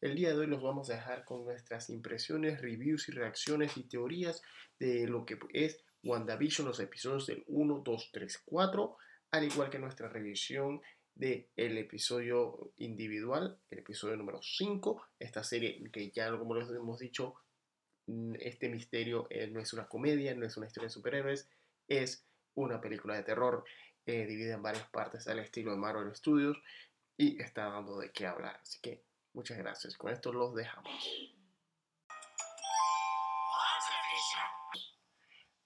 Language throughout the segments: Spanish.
El día de hoy los vamos a dejar con nuestras impresiones, reviews y reacciones y teorías de lo que es WandaVision, los episodios del 1, 2, 3, 4, al igual que nuestra revisión del el episodio individual, el episodio número 5, esta serie que ya como les hemos dicho, mm, este misterio eh, no es una comedia, no es una historia de superhéroes, es una película de terror eh, dividida en varias partes al estilo de Marvel Studios y está dando de qué hablar. Así que muchas gracias. Con esto los dejamos.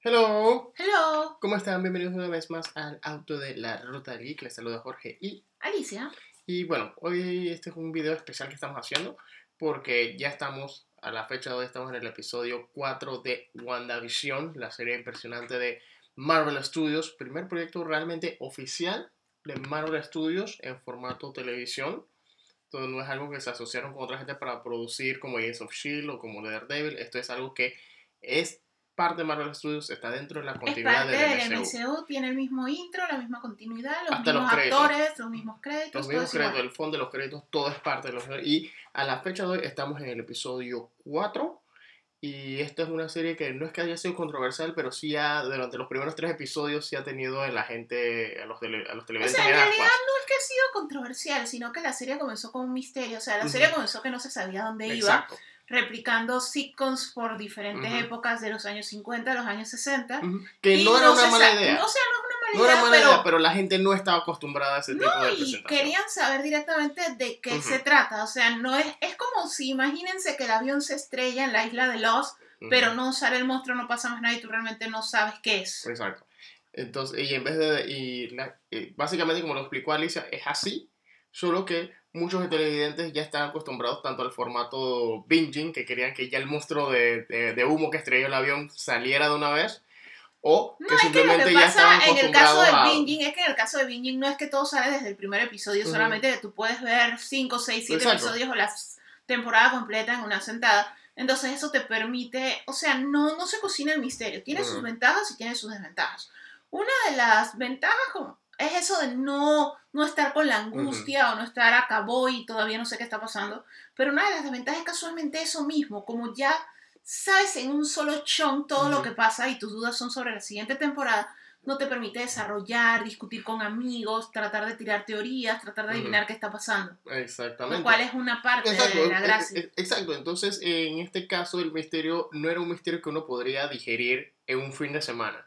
Hello. Hello, ¿Cómo están? Bienvenidos una vez más al auto de la Ruta Geek. Les saluda Jorge y Alicia. Y bueno, hoy este es un video especial que estamos haciendo porque ya estamos, a la fecha de hoy estamos en el episodio 4 de WandaVision, la serie impresionante de Marvel Studios, primer proyecto realmente oficial de Marvel Studios en formato televisión. Entonces no es algo que se asociaron con otra gente para producir como Agents of S.H.I.E.L.D. o como Daredevil. Esto es algo que es parte de Marvel Studios, está dentro de la Es continuidad parte del MCU. MCU, tiene el mismo intro, la misma continuidad, los Hasta los mismos créditos. actores, los mismos créditos. Los mismos es igual. créditos, el fondo de los créditos, todo es parte de los Y a la fecha de hoy estamos en el episodio 4. Y esta es una serie que no es que haya sido controversial, pero sí ha, durante los primeros tres episodios, sí ha tenido a la gente, a los, tele- a los O televidentes sea, en en realidad ascuas. no es que ha sido controversial, sino que la serie comenzó con un misterio. O sea, la Ujú. serie comenzó que no se sabía dónde iba, Exacto. replicando sitcoms por diferentes Ujú. épocas de los años 50, los años 60. Ujú. Que Y no era una mala idea. No, o sea, no No era mala pero, idea, pero la gente no estaba acostumbrada a ese tipo de y presentación. querían saber directamente de qué se trata. O sea, no es, es como si imagínense que el avión se estrella en la isla de Lost, Ujú. pero no sale el monstruo, no pasa más nada y tú realmente no sabes qué es. Exacto. Entonces, y en vez de. Y la- eh, básicamente, como lo explicó Alicia, es así, solo que muchos televidentes ya están acostumbrados tanto al formato binging, que querían que ya el monstruo de, de- de humo que estrelló el avión saliera de una vez, o No, que es que lo simplemente que ya pasa en el caso acostumbrados del a. binging es que en el caso de binging no es que todo sale desde el primer episodio, Ujú. solamente que tú puedes ver 5, 6, 7 Exacto. episodios o la temporada completa en una sentada. Entonces eso te permite, o sea, no, no se cocina el misterio. Tiene sus Ujú. ventajas y tiene sus desventajas. Una de las ventajas como, es eso de no, no estar con la angustia o no estar a cabo y todavía no sé qué está pasando. Pero una de las desventajas es casualmente eso mismo, como ya sabes en un solo chunk todo lo que pasa y tus dudas son sobre la siguiente temporada, no te permite desarrollar, discutir con amigos, tratar de tirar teorías, tratar de adivinar qué está pasando. Exactamente. Lo cual es una parte Exacto, de la e- gracia. e- exacto. Entonces, en este caso, el misterio no era un misterio que uno podría digerir en un fin de semana.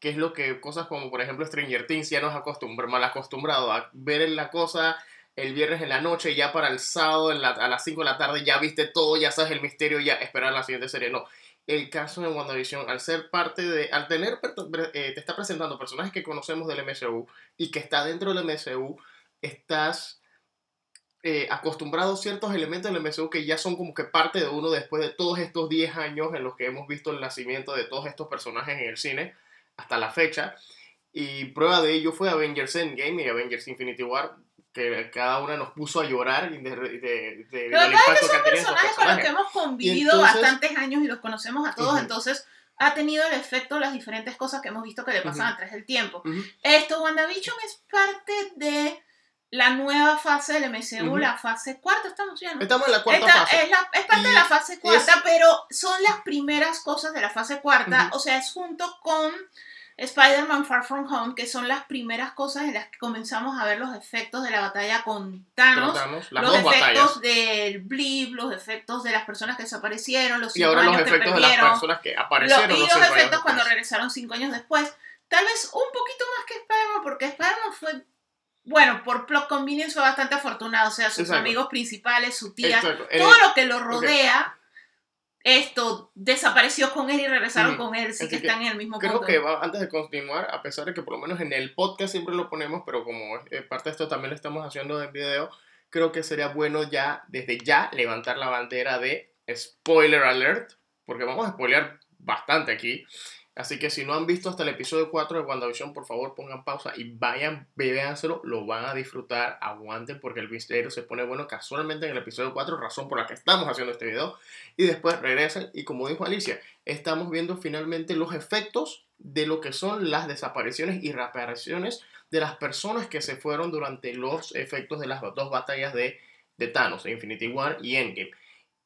Que es lo que cosas como, por ejemplo, Stranger Things ya nos acostumbra, mal acostumbrado a ver la cosa el viernes en la noche, ya para el sábado en la- a las 5 de la tarde ya viste todo, ya sabes el misterio, ya esperar la siguiente serie. No. El caso de WandaVision, al ser parte de, al tener, eh, te está presentando personajes que conocemos del MCU y que está dentro del MCU, estás eh, acostumbrado a ciertos elementos del MCU que ya son como que parte de uno después de todos estos 10 años en los que hemos visto el nacimiento de todos estos personajes en el cine hasta la fecha. Y prueba de ello fue Avengers Endgame y Avengers Infinity War, que cada una nos puso a llorar y de, de, de- de- del que es que que son estos personajes con los que hemos convivido entonces- bastantes años y los conocemos a todos, Ujú. entonces ha tenido el efecto las diferentes cosas que hemos visto que le pasan Ujú. a través del tiempo. Ujú. Esto, WandaVision es parte de la nueva fase del MCU, la fase cuarta, estamos ya, ¿no? Estamos en la cuarta Esta fase. Es, la- es parte Y de la fase cuarta, es- pero son las primeras cosas de la fase cuarta. O sea, es junto con Spider-Man Far From Home, que son las primeras cosas en las que comenzamos a ver los efectos de la batalla con Thanos. Los efectos batallas. del blip, los efectos de las personas que desaparecieron, los Y cinco los años que efectos de las perdieron, personas que aparecieron. y los cinco años efectos cuando regresaron cinco años después. Tal vez un poquito más que Spider-Man, porque Spider-Man fue, bueno, por plot convenience fue bastante afortunado, o sea, sus Exacto. amigos principales, su tía, Exacto. Todo lo que lo rodea esto desapareció con él y regresaron con él, sí que, que están en el mismo Creo punto. que va, antes de continuar, a pesar de que por lo menos en el podcast siempre lo ponemos, pero como eh, parte de esto también lo estamos haciendo en video, creo que sería bueno ya, desde ya, levantar la bandera de spoiler alert, porque vamos a spoilear bastante aquí. Así que si no han visto hasta el episodio 4 de WandaVision, por favor pongan pausa y vayan, véanselo, lo van a disfrutar, aguanten porque el misterio se pone bueno casualmente en el episodio 4, razón por la que estamos haciendo este video, y después regresan y como dijo Alicia, estamos viendo finalmente los efectos de lo que son las desapariciones y reapariciones de las personas que se fueron durante los efectos de las dos batallas de, de Thanos, Infinity War y Endgame.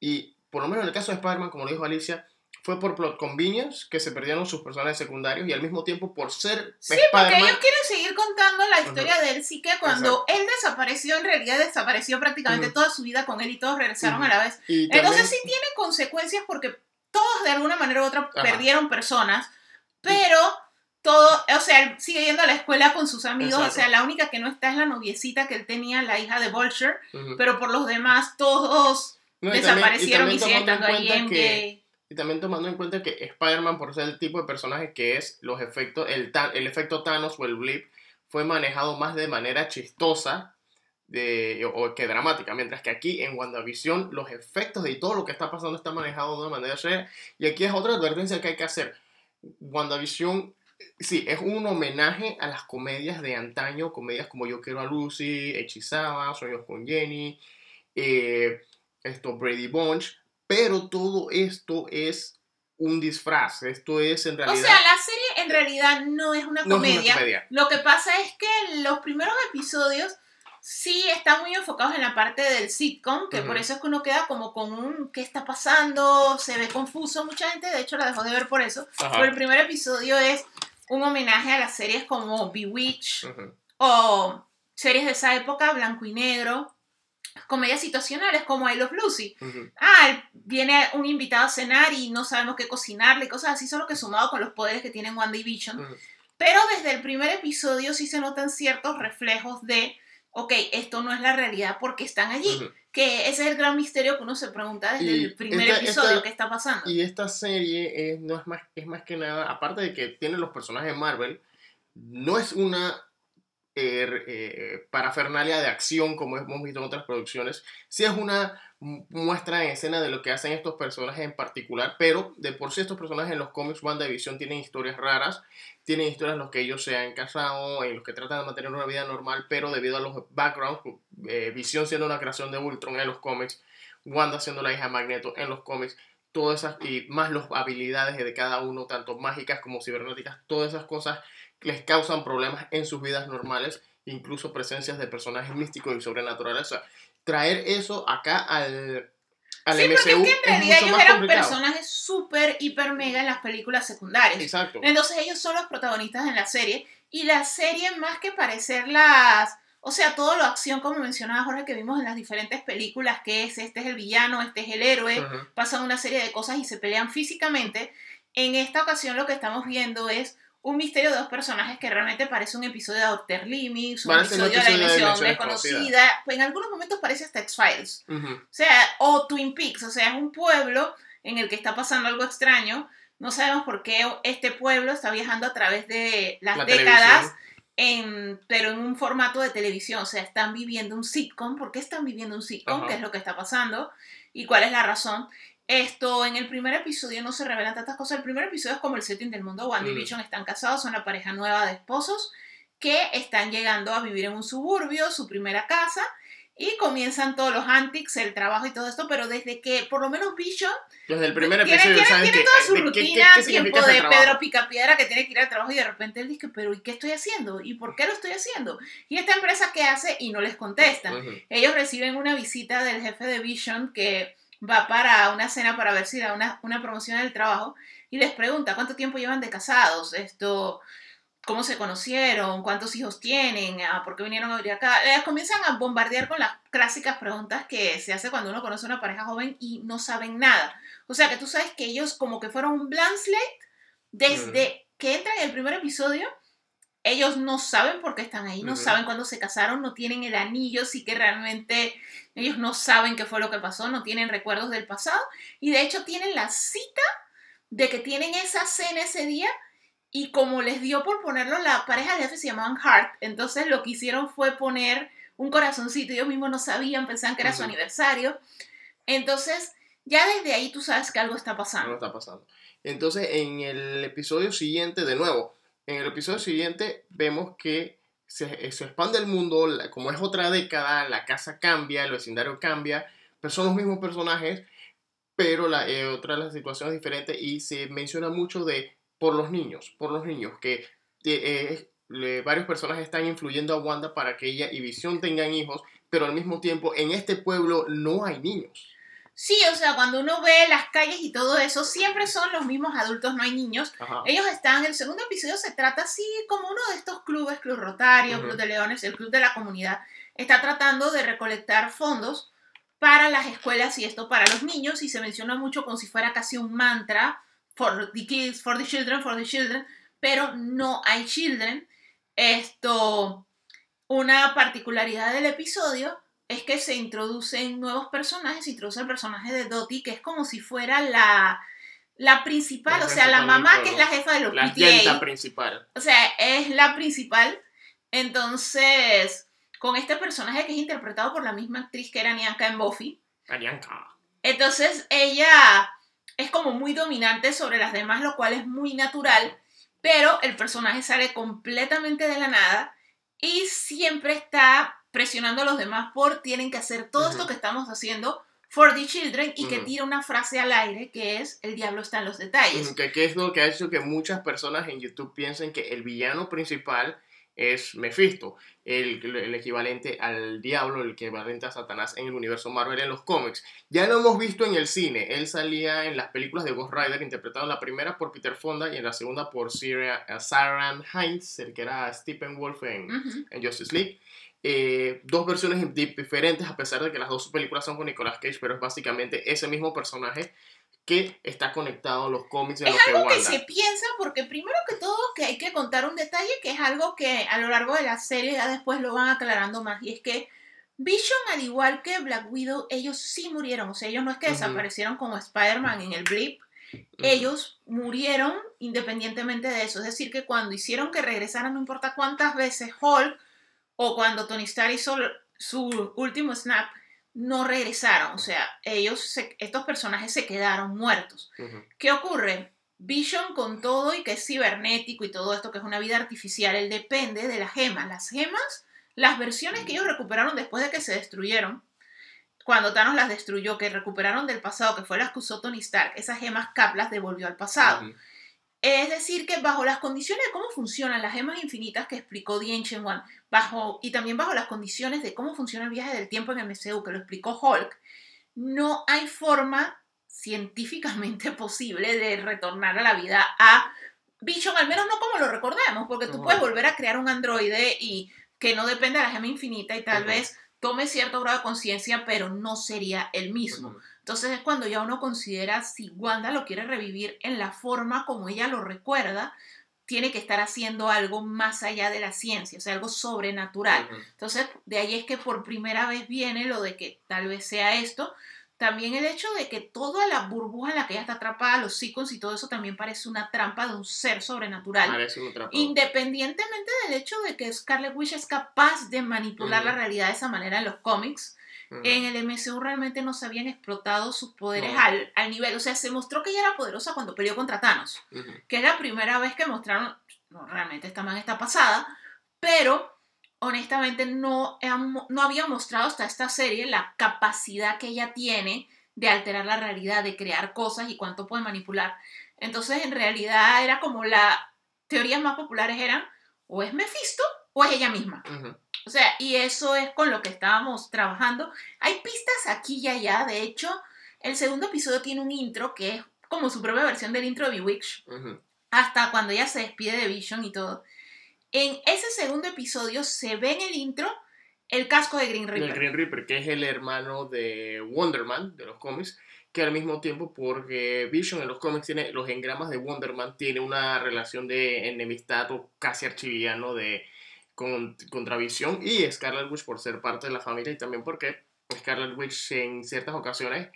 Y por lo menos en el caso de Spider-Man, como lo dijo Alicia, fue por plot convenience que se perdieron sus personajes secundarios y al mismo tiempo por ser Sí, porque ellos quieren seguir contando la historia de él, sí que cuando él desapareció, en realidad desapareció prácticamente toda su vida con él y todos regresaron a la vez. y Entonces también- sí tiene consecuencias porque todos de alguna manera u otra Ajá. perdieron personas, pero todo, o sea, él sigue yendo a la escuela con sus amigos, Exacto. o sea, la única que no está es la noviecita que él tenía, la hija de Vulture, pero por los demás todos No, y también- y desaparecieron siguen estando ahí en que- que... Y también tomando en cuenta que Spider-Man, por ser el tipo de personaje que es, los efectos, el, el efecto Thanos o el blip fue manejado más de manera chistosa de, o que dramática, mientras que aquí en WandaVision los efectos de todo lo que está pasando está manejado de una manera seria. Y aquí es otra advertencia que hay que hacer. WandaVision, sí, es un homenaje a las comedias de antaño, comedias como Yo quiero a Lucy, Hechizada, Sueños con Jenny, eh, esto, Brady Bunch, pero todo esto es un disfraz, esto es en O realidad... sea, la serie en realidad no es una no es una comedia. comedia. Lo que pasa es que los primeros episodios sí están muy enfocados en la parte del sitcom, que Ujú. por eso es que uno queda como con un ¿qué está pasando? Se ve confuso. Mucha gente de hecho la dejó de ver por eso. Ajá. Pero el primer episodio es un homenaje a las series como Bewitched Ujú. o series de esa época, blanco y negro. Comedias situacionales como I Love Lucy. Ah, viene un invitado a cenar y no sabemos qué cocinarle, cosas así, solo que sumado con los poderes que tiene WandaVision. Ujú. Pero desde el primer episodio sí se notan ciertos reflejos de, ok, esto no es la realidad porque están allí. Que ese es el gran misterio que uno se pregunta desde Y el primer esta- episodio, esta- ¿qué está pasando? Y esta serie es, no es, más, es más que nada, aparte de que tiene los personajes de Marvel, no es una eh, eh, parafernalia de acción como hemos visto en otras producciones, sí es una mu- muestra en escena de lo que hacen estos personajes en particular, pero de por sí estos personajes en los cómics WandaVision tienen historias raras, tienen historias en los que ellos se han casado, en los que tratan de mantener una vida normal, pero debido a los backgrounds, eh, Visión siendo una creación de Ultron en los cómics, Wanda siendo la hija de Magneto en los cómics, todas esas, y más las habilidades de cada uno, tanto mágicas como cibernéticas, todas esas cosas les causan problemas en sus vidas normales, incluso presencias de personajes místicos y sobrenaturales. O sea, traer eso acá al, al sí, MCU porque es que en realidad ellos eran complicado. personajes súper, hiper, mega en las películas secundarias. Exacto. Entonces ellos son los protagonistas en la serie. Y la serie, más que parecer las. O sea, todo lo acción, como mencionaba Jorge, que vimos en las diferentes películas, que es este es el villano, este es el héroe, pasan una serie de cosas y se pelean físicamente. En esta ocasión lo que estamos viendo es un misterio de dos personajes que realmente parece un episodio de Outer Limits, un episodio de la de dimensión desconocida. Pues en algunos momentos parece hasta X-Files. O sea, o Twin Peaks, o sea, es un pueblo en el que está pasando algo extraño. No sabemos por qué este pueblo está viajando a través de las La décadas, en, pero en un formato de televisión. O sea, están viviendo un sitcom. ¿Por qué están viviendo un sitcom? ¿Qué es lo que está pasando? ¿Y cuál es la razón? Esto, en el primer episodio no se revelan tantas cosas. El primer episodio es como el setting del mundo. Y Mm. Vision están casados, son la pareja nueva de esposos que están llegando a vivir en un suburbio, su primera casa, y comienzan todos los antics, el trabajo y todo esto, pero desde que por lo menos Vision Desde el primer tiene, episodio tiene- tiene que- toda su de qué- qué- rutina, qué tiempo de trabajo. Pedro Picapiedra que tiene que ir al trabajo y de repente él dice, pero ¿y qué estoy haciendo? ¿Y por qué lo estoy haciendo? Y esta empresa qué hace y no les contestan. Ujú. Ellos reciben una visita del jefe de Vision que va para una cena para ver si da una, una promoción del trabajo y les pregunta cuánto tiempo llevan de casados, esto, cómo se conocieron, cuántos hijos tienen, ah, por qué vinieron a vivir acá. Les comienzan a bombardear con las clásicas preguntas que se hace cuando uno conoce a una pareja joven y no saben nada. O sea que tú sabes que ellos como que fueron un blank slate desde que entran en el primer episodio ellos no saben por qué están ahí, no saben cuándo se casaron, no tienen el anillo, sí que realmente ellos no saben qué fue lo que pasó, no tienen recuerdos del pasado y de hecho tienen la cita de que tienen esa cena ese día y como les dio por ponerlo, la pareja de jefe se llamaban Hart, entonces lo que hicieron fue poner un corazoncito, ellos mismos no sabían, pensaban que era su aniversario, entonces ya desde ahí tú sabes que algo está pasando. está pasando. Entonces, en el episodio siguiente, de nuevo, en el episodio siguiente vemos que se, se expande el mundo, la- como es otra década, la casa cambia, el vecindario cambia, pero son los mismos personajes, pero la, eh, otra de las situaciones diferentes y se menciona mucho de por los niños, por los niños, que eh, eh, varios personajes están influyendo a Wanda para que ella y Visión tengan hijos, pero al mismo tiempo en este pueblo no hay niños. Sí, o sea, cuando uno ve las calles y todo eso, siempre son los mismos adultos, no hay niños. Ajá. Ellos están, el segundo episodio se trata así como uno de estos clubes, Club Rotario. Club de Leones, el Club de la Comunidad, está tratando de recolectar fondos para las escuelas y esto para los niños y se menciona mucho como si fuera casi un mantra, for the kids, for the children, for the children, pero no hay children. Esto, una particularidad del episodio es que se introducen nuevos personajes, se introduce el personaje de Dottie, que es como si fuera la, la principal, La o sea, la mamá que es la jefa de los La PTA. principal. O sea, es la principal. Entonces, con este personaje que es interpretado por la misma actriz que era Nyanka en Buffy. Arianka. Entonces, ella es como muy dominante sobre las demás, lo cual es muy natural, pero el personaje sale completamente de la nada y siempre está presionando a los demás por tienen que hacer todo esto Ujú. que estamos haciendo for the children y que Ujú. tira una frase al aire que es el diablo está en los detalles. Que, que es lo que ha hecho que muchas personas en YouTube piensen que el villano principal es Mephisto, el, el equivalente al diablo, el equivalente a Satanás en el universo Marvel en los cómics. Ya lo hemos visto en el cine, él salía en las películas de Ghost Rider, interpretado en la primera por Peter Fonda y en la segunda por Sarah, Sarah Hines, el que era Stephen Wolf en, Ujú. en Justice League. Eh, dos versiones di- diferentes, a pesar de que las dos películas son con Nicolas Cage, pero es básicamente ese mismo personaje que está conectado a los cómics en Es los que algo que se piensa porque primero que todo que hay que contar un detalle que es algo que a lo largo de la serie ya después lo van aclarando más y es que Vision al igual que Black Widow ellos sí murieron, o sea ellos no es que desaparecieron como Spider-Man en el blip, ellos murieron independientemente de eso, es decir que cuando hicieron que regresaran no importa cuántas veces Hulk o cuando Tony Stark hizo su último snap no regresaron, o sea ellos se- estos personajes se quedaron muertos. ¿Qué ocurre? Vision con todo y que es cibernético y todo esto que es una vida artificial, él depende de las gemas. Las gemas, las versiones que ellos recuperaron después de que se destruyeron, cuando Thanos las destruyó, que recuperaron del pasado, que fue las que usó Tony Stark, esas gemas Cap las devolvió al pasado. Es decir, que bajo las condiciones de cómo funcionan las gemas infinitas que explicó Ancient One, bajo, y también bajo las condiciones de cómo funciona el viaje del tiempo en el MCU, que lo explicó Hulk, no hay forma científicamente posible de retornar a la vida a Vision, al menos no como lo recordamos, porque tú puedes volver a crear un androide y que no depende de la gema infinita y tal vez tome cierto grado de conciencia, pero no sería el mismo. Ujú. Entonces es cuando ya uno considera si Wanda lo quiere revivir en la forma como ella lo recuerda, tiene que estar haciendo algo más allá de la ciencia, o sea, algo sobrenatural. Entonces, de ahí es que por primera vez viene lo de que tal vez sea esto. También el hecho de que toda la burbuja en la que ella está atrapada, los sequins y todo eso también parece una trampa de un ser sobrenatural. Parece un. Independientemente del hecho de que Scarlet Witch es capaz de manipular la realidad de esa manera en los cómics, En el MCU realmente no se habían explotado sus poderes No. al, al nivel. O sea, se mostró que ella era poderosa cuando peleó contra Thanos, Ujú. que es la primera vez que mostraron, no, realmente esta man está pasada, pero honestamente no, no había mostrado hasta esta serie la capacidad que ella tiene de alterar la realidad, de crear cosas y cuánto puede manipular. Entonces, en realidad era como las teorías más populares eran o es Mephisto o es ella misma. Ujú. O sea, y eso es con lo que estábamos trabajando. Hay pistas aquí y allá. De hecho, el segundo episodio tiene un intro que es como su propia versión del intro de Bewitch. Ujú. Hasta cuando ella se despide de Vision y todo. En ese segundo episodio se ve en el intro el casco de Green El Reaper. Green Reaper, que es el hermano de Wonder Man, de los cómics, que al mismo tiempo porque Vision en los cómics tiene los engramas de Wonder Man tiene una relación de enemistad o casi archiviano de con, contra Vision y Scarlet Witch por ser parte de la familia y también porque Scarlet Witch en ciertas ocasiones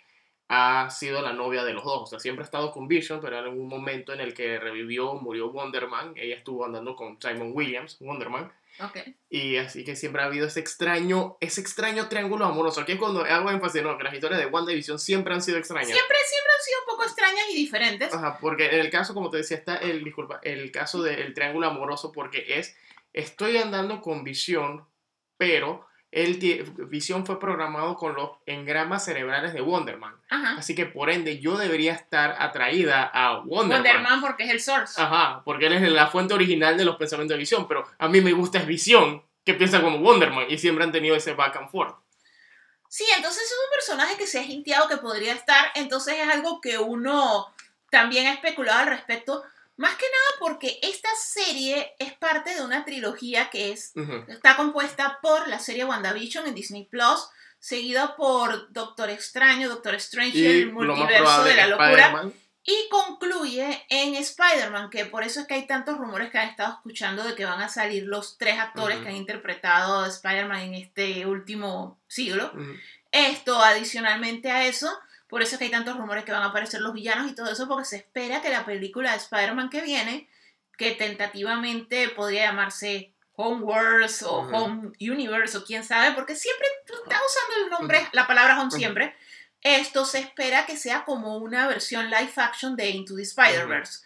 ha sido la novia de los dos. O sea, siempre ha estado con Vision, pero en algún momento en el que revivió, murió Wonder Man, ella estuvo andando con Simon Williams, Wonder Man. Ok. Y así que siempre ha habido ese extraño, ese extraño triángulo amoroso. Aquí es cuando hago énfasis, no, que las historias de WandaVision siempre han sido extrañas. Siempre, siempre han sido un poco extrañas y diferentes. Ajá, porque en el caso, como te decía, está el, disculpa, el caso del triángulo amoroso, porque es, estoy andando con visión, pero el visión fue programado con los engramas cerebrales de Wonder Man. Ajá. Así que por ende yo debería estar atraída a Wonder, Wonder Man. Man porque es el source. Ajá, porque él es la fuente original de los pensamientos de visión, pero a mí me gusta es visión, que piensa como Wonder Man, y siempre han tenido ese back and forth. Sí, entonces es un personaje que se ha hinteado que podría estar, entonces es algo que uno también ha especulado al respecto, más que nada porque esta serie es parte de una trilogía que es, está compuesta por la serie WandaVision en Disney Plus, seguida por Doctor Extraño, Doctor Strange y el multiverso de la locura, y concluye en Spider-Man, que por eso es que hay tantos rumores que han estado escuchando de que van a salir los tres actores que han interpretado a Spider-Man en este último siglo. Esto, adicionalmente a eso, por eso es que hay tantos rumores que van a aparecer los villanos y todo eso, porque se espera que la película de Spider-Man que viene, que tentativamente podría llamarse Homeworlds o Ujú. Home Universe o quién sabe, porque siempre está usando el nombre, la palabra Home siempre. Esto se espera que sea como una versión live action de Into the Spider-Verse.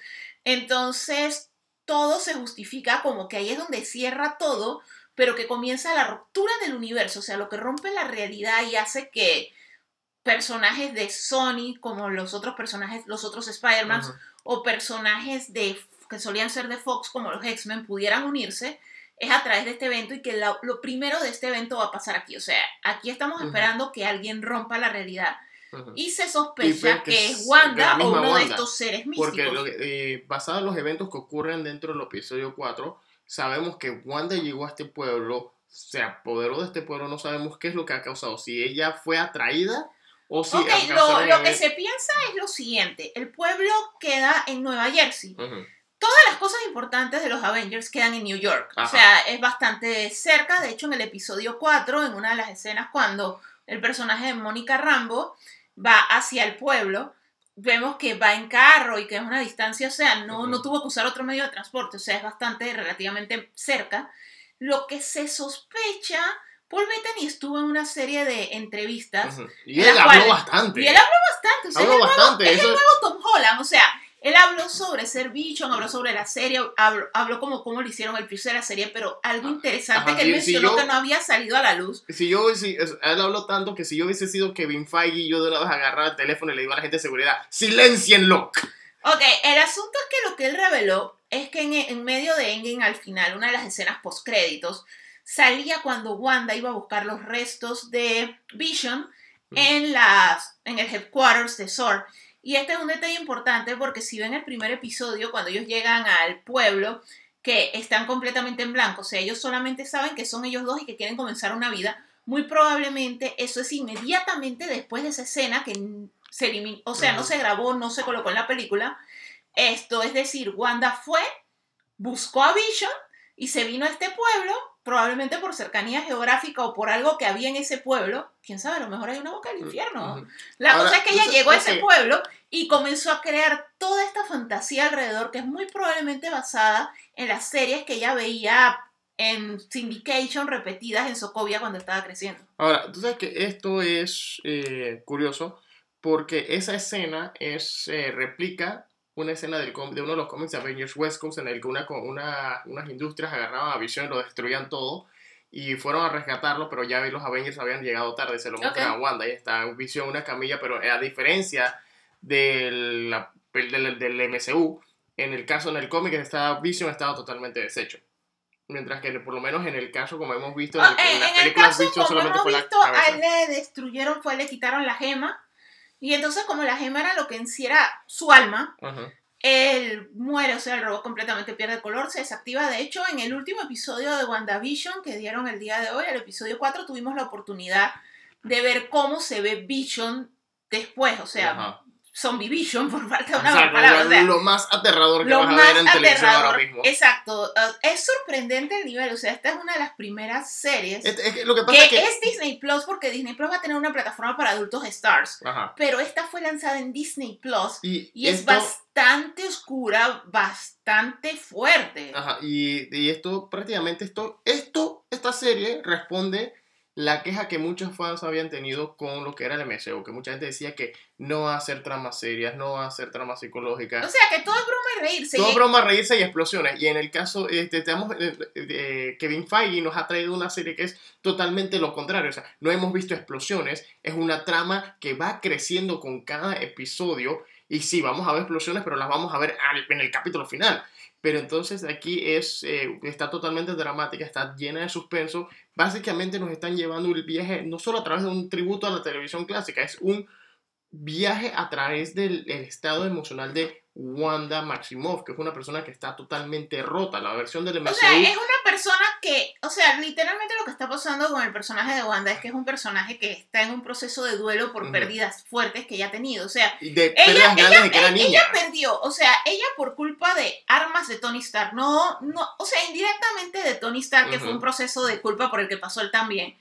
Entonces, todo se justifica como que ahí es donde cierra todo, pero que comienza la ruptura del universo, o sea, lo que rompe la realidad y hace que personajes de Sony, como los otros personajes, los otros Spider-Man, o personajes de, que solían ser de Fox, como los X-Men, pudieran unirse, es a través de este evento y que la- lo primero de este evento va a pasar aquí. O sea, aquí estamos esperando que alguien rompa la realidad. Y se sospecha ver que que es Wanda o uno de estos seres místicos. Porque lo que- eh, basado en los eventos que ocurren dentro del episodio 4, sabemos que Wanda llegó a este pueblo, se apoderó de este pueblo, no sabemos qué es lo que ha causado, si ella fue atraída o si... Ok, lo, lo que se piensa es lo siguiente, el pueblo queda en Nueva Jersey. Todas las cosas importantes de los Avengers quedan en New York. O sea, es bastante cerca. De hecho, en el episodio 4, en una de las escenas cuando el personaje de Mónica Rambo va hacia el pueblo, vemos que va en carro y que es una distancia, o sea, no, no tuvo que usar otro medio de transporte, o sea, es bastante relativamente cerca. Lo que se sospecha, Paul Bettany estuvo en una serie de entrevistas Ujú. Y en él habló cuales- bastante. y él habló bastante, o sea, Habló es el nuevo- bastante. es el nuevo Tom Holland, o sea, él habló sobre ser Vision, habló sobre la serie, habló, habló como cómo le hicieron el piso de la serie, pero algo interesante Ajá, que él sí, mencionó yo- que no había salido a la luz. Si yo es- él habló tanto que si yo hubiese sido Kevin Feige, yo de una vez agarraba el teléfono y le digo a la gente de seguridad, ¡silencienlo! Ok, el asunto es que lo que él reveló es que en, en medio de Endgame, al final, una de las escenas post-créditos, salía cuando Wanda iba a buscar los restos de Vision en, las, en el headquarters de SOR. Y este es un detalle importante porque si ven el primer episodio, cuando ellos llegan al pueblo, que están completamente en blanco, o sea, ellos solamente saben que son ellos dos y que quieren comenzar una vida, muy probablemente eso es inmediatamente después de esa escena que se eliminó, o sea, no Ujú. se grabó, no se colocó en la película. Esto es decir, Wanda fue, buscó a Vision y se vino a este pueblo, probablemente por cercanía geográfica o por algo que había en ese pueblo. Quién sabe, a lo mejor hay una boca del infierno. La Ahora, cosa es que ella llegó a ese pueblo y comenzó a crear toda esta fantasía alrededor que es muy probablemente basada en las series que ella veía en syndication repetidas en Sokovia cuando estaba creciendo. Ahora, tú sabes que esto es eh, curioso porque esa escena es eh, replica una escena del com- de uno de los cómics de Avengers West Coast en el que una, una- unas industrias agarraban a Vision y lo destruían todo y fueron a rescatarlo, pero ya los Avengers habían llegado tarde, se lo muestran Ok. a Wanda y está Vision en una camilla, pero a diferencia del, la- del, del MCU, en el caso en el cómic está Vision estaba totalmente deshecho. Mientras que por lo menos en el caso, como hemos visto en, Ah, el- en en, las en el películas, caso, Vision como solamente hemos fue la visto, a cabeza. él le destruyeron, fue, le quitaron la gema. Y entonces, como la gema era lo que en sí era su alma, Ajá. él muere, o sea, el robot completamente pierde el color, se desactiva. De hecho, en el último episodio de WandaVision que dieron el día de hoy, el episodio 4, tuvimos la oportunidad de ver cómo se ve Vision después, o sea, Ajá. Zombie Vision, por falta de una palabra. lo, o sea, lo más aterrador que lo vas a ver en televisión ahora mismo. Exacto. uh, es sorprendente el nivel. O sea, esta es una de las primeras series Es- es que lo que pasa que, es que... es Disney Plus, porque Disney Plus va a tener una plataforma para adultos Stars. Ajá. Pero esta fue lanzada en Disney Plus Y, y es bastante oscura, bastante fuerte. Ajá, y, y esto prácticamente esto, esto, esta serie responde la queja que muchos fans habían tenido con lo que era el MCU, que mucha gente decía que no va a hacer tramas serias, no va a hacer tramas O psicológicas. sea, que todo es broma y reírse. Todo y- broma, reírse y explosiones. Y en el caso, este, tenemos, eh, eh, Kevin Feige nos ha traído una serie que es totalmente lo contrario. O sea, no hemos visto explosiones. Es una trama que va creciendo con cada episodio. Y sí, vamos a ver explosiones, pero las vamos a ver al- en el capítulo final. Pero entonces aquí es, eh, está totalmente dramática, está llena de suspenso. Básicamente nos están llevando el viaje no solo a través de un tributo a la televisión clásica, es un viaje a través del el estado emocional de Wanda Maximoff, que es una persona que está totalmente rota. La versión del MCU. O persona que, o sea, literalmente lo que está pasando con el personaje de Wanda es que es un personaje que está en un proceso de duelo por pérdidas fuertes que ella ha tenido. O sea, de ella- grandes de que era niña. ella perdió, o sea, ella por culpa de armas de Tony Stark, no, no, o sea, indirectamente de Tony Stark, que fue un proceso de culpa por el que pasó él también.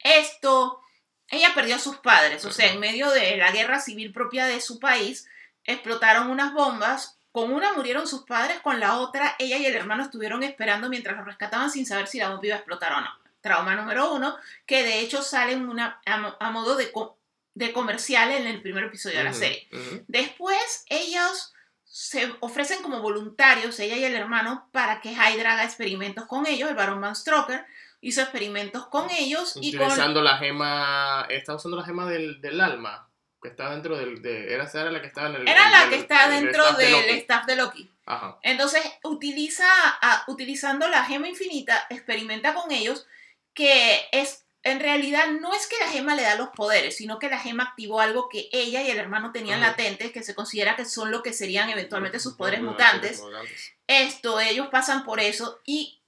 Esto, ella perdió a sus padres, o sea, Ujú. en medio de la guerra civil propia de su país, explotaron unas bombas. Con una murieron sus padres, con la otra ella y el hermano estuvieron esperando mientras lo rescataban sin saber si la bomba iba a explotar o no. Trauma número uno, que de hecho sale una, a, mo- a modo de, co- de comercial en el primer episodio de la serie. Después ellos se ofrecen como voluntarios, ella y el hermano, para que Hydra haga experimentos con ellos. El varón Van Stroker hizo experimentos con ellos y con... La gema. Está usando la gema del, del alma. Que está dentro del. De, era, la que estaba en el. Era la el- que está el dentro del staff de Loki. Ajá. Entonces, utiliza, a- utilizando la gema infinita, experimenta con ellos que es, en realidad, no es que la gema le da los poderes, sino que la gema activó algo que ella y el hermano tenían Ujú. latentes, que se considera que son lo que serían eventualmente sus poderes mutantes. Esto, ellos pasan por eso y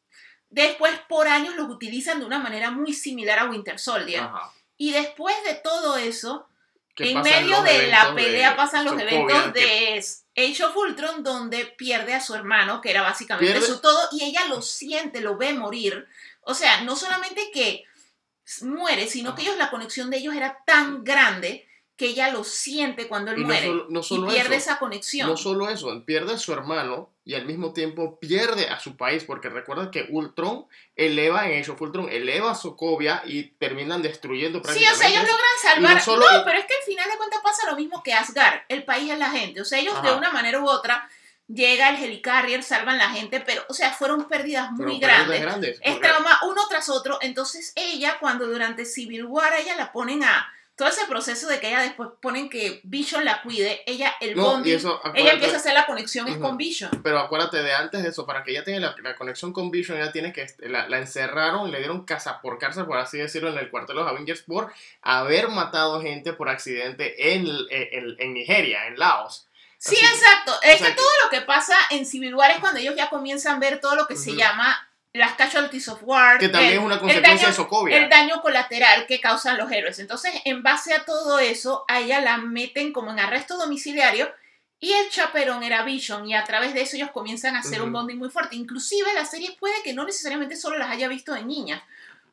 después por años los utilizan de una manera muy similar a Winter Soldier. Ajá. Y después de todo eso, Que en medio de la pelea de pasan los Sokovia, eventos que de Age of Ultron donde pierde a su hermano, que era básicamente Pierde- su todo, y ella lo siente, lo ve morir. O sea, no solamente que muere, sino que ellos, la conexión de ellos era tan grande que ella lo siente cuando él Y no muere. solo- no solo y pierde eso, esa conexión. No solo eso, pierde a su hermano y al mismo tiempo pierde a su país, porque recuerda que Ultron eleva en Age of Ultron, eleva a Sokovia y terminan destruyendo Sí, o prácticamente. sea, ellos logran salvar. no solo- no, pero es que al final de cuentas pasa lo mismo que Asgard. El país es la gente. O sea, ellos de una manera u otra llega el helicarrier, salvan la gente, pero, o sea, fueron pérdidas muy pérdidas grandes. grandes, Es porque- trauma uno tras otro. Entonces ella, cuando durante Civil War, ella la ponen a todo ese proceso de que ella después ponen que Vision la cuide, ella, el No, y bonding, eso, ella empieza a hacer la conexión es con Vision. Pero acuérdate de antes de eso, para que ella tenga la, la conexión con Vision, ella tiene que, la, la encerraron, le dieron casa por cárcel, por así decirlo, en el cuartel de los Avengers por haber matado gente por accidente en, en, en Nigeria, en Laos. Sí, Así exacto. Es o sea que todo lo que pasa en Civil War es cuando ellos ya comienzan a ver todo lo que se llama las casualties of war. Que también el- es una consecuencia daño- de Sokovia. el daño colateral que causan los héroes. Entonces, en base a todo eso, a ella la meten como en arresto domiciliario y el chaperón era Vision y a través de eso ellos comienzan a hacer un Ujú. bonding muy fuerte. Inclusive la serie puede que no necesariamente solo las haya visto de niñas.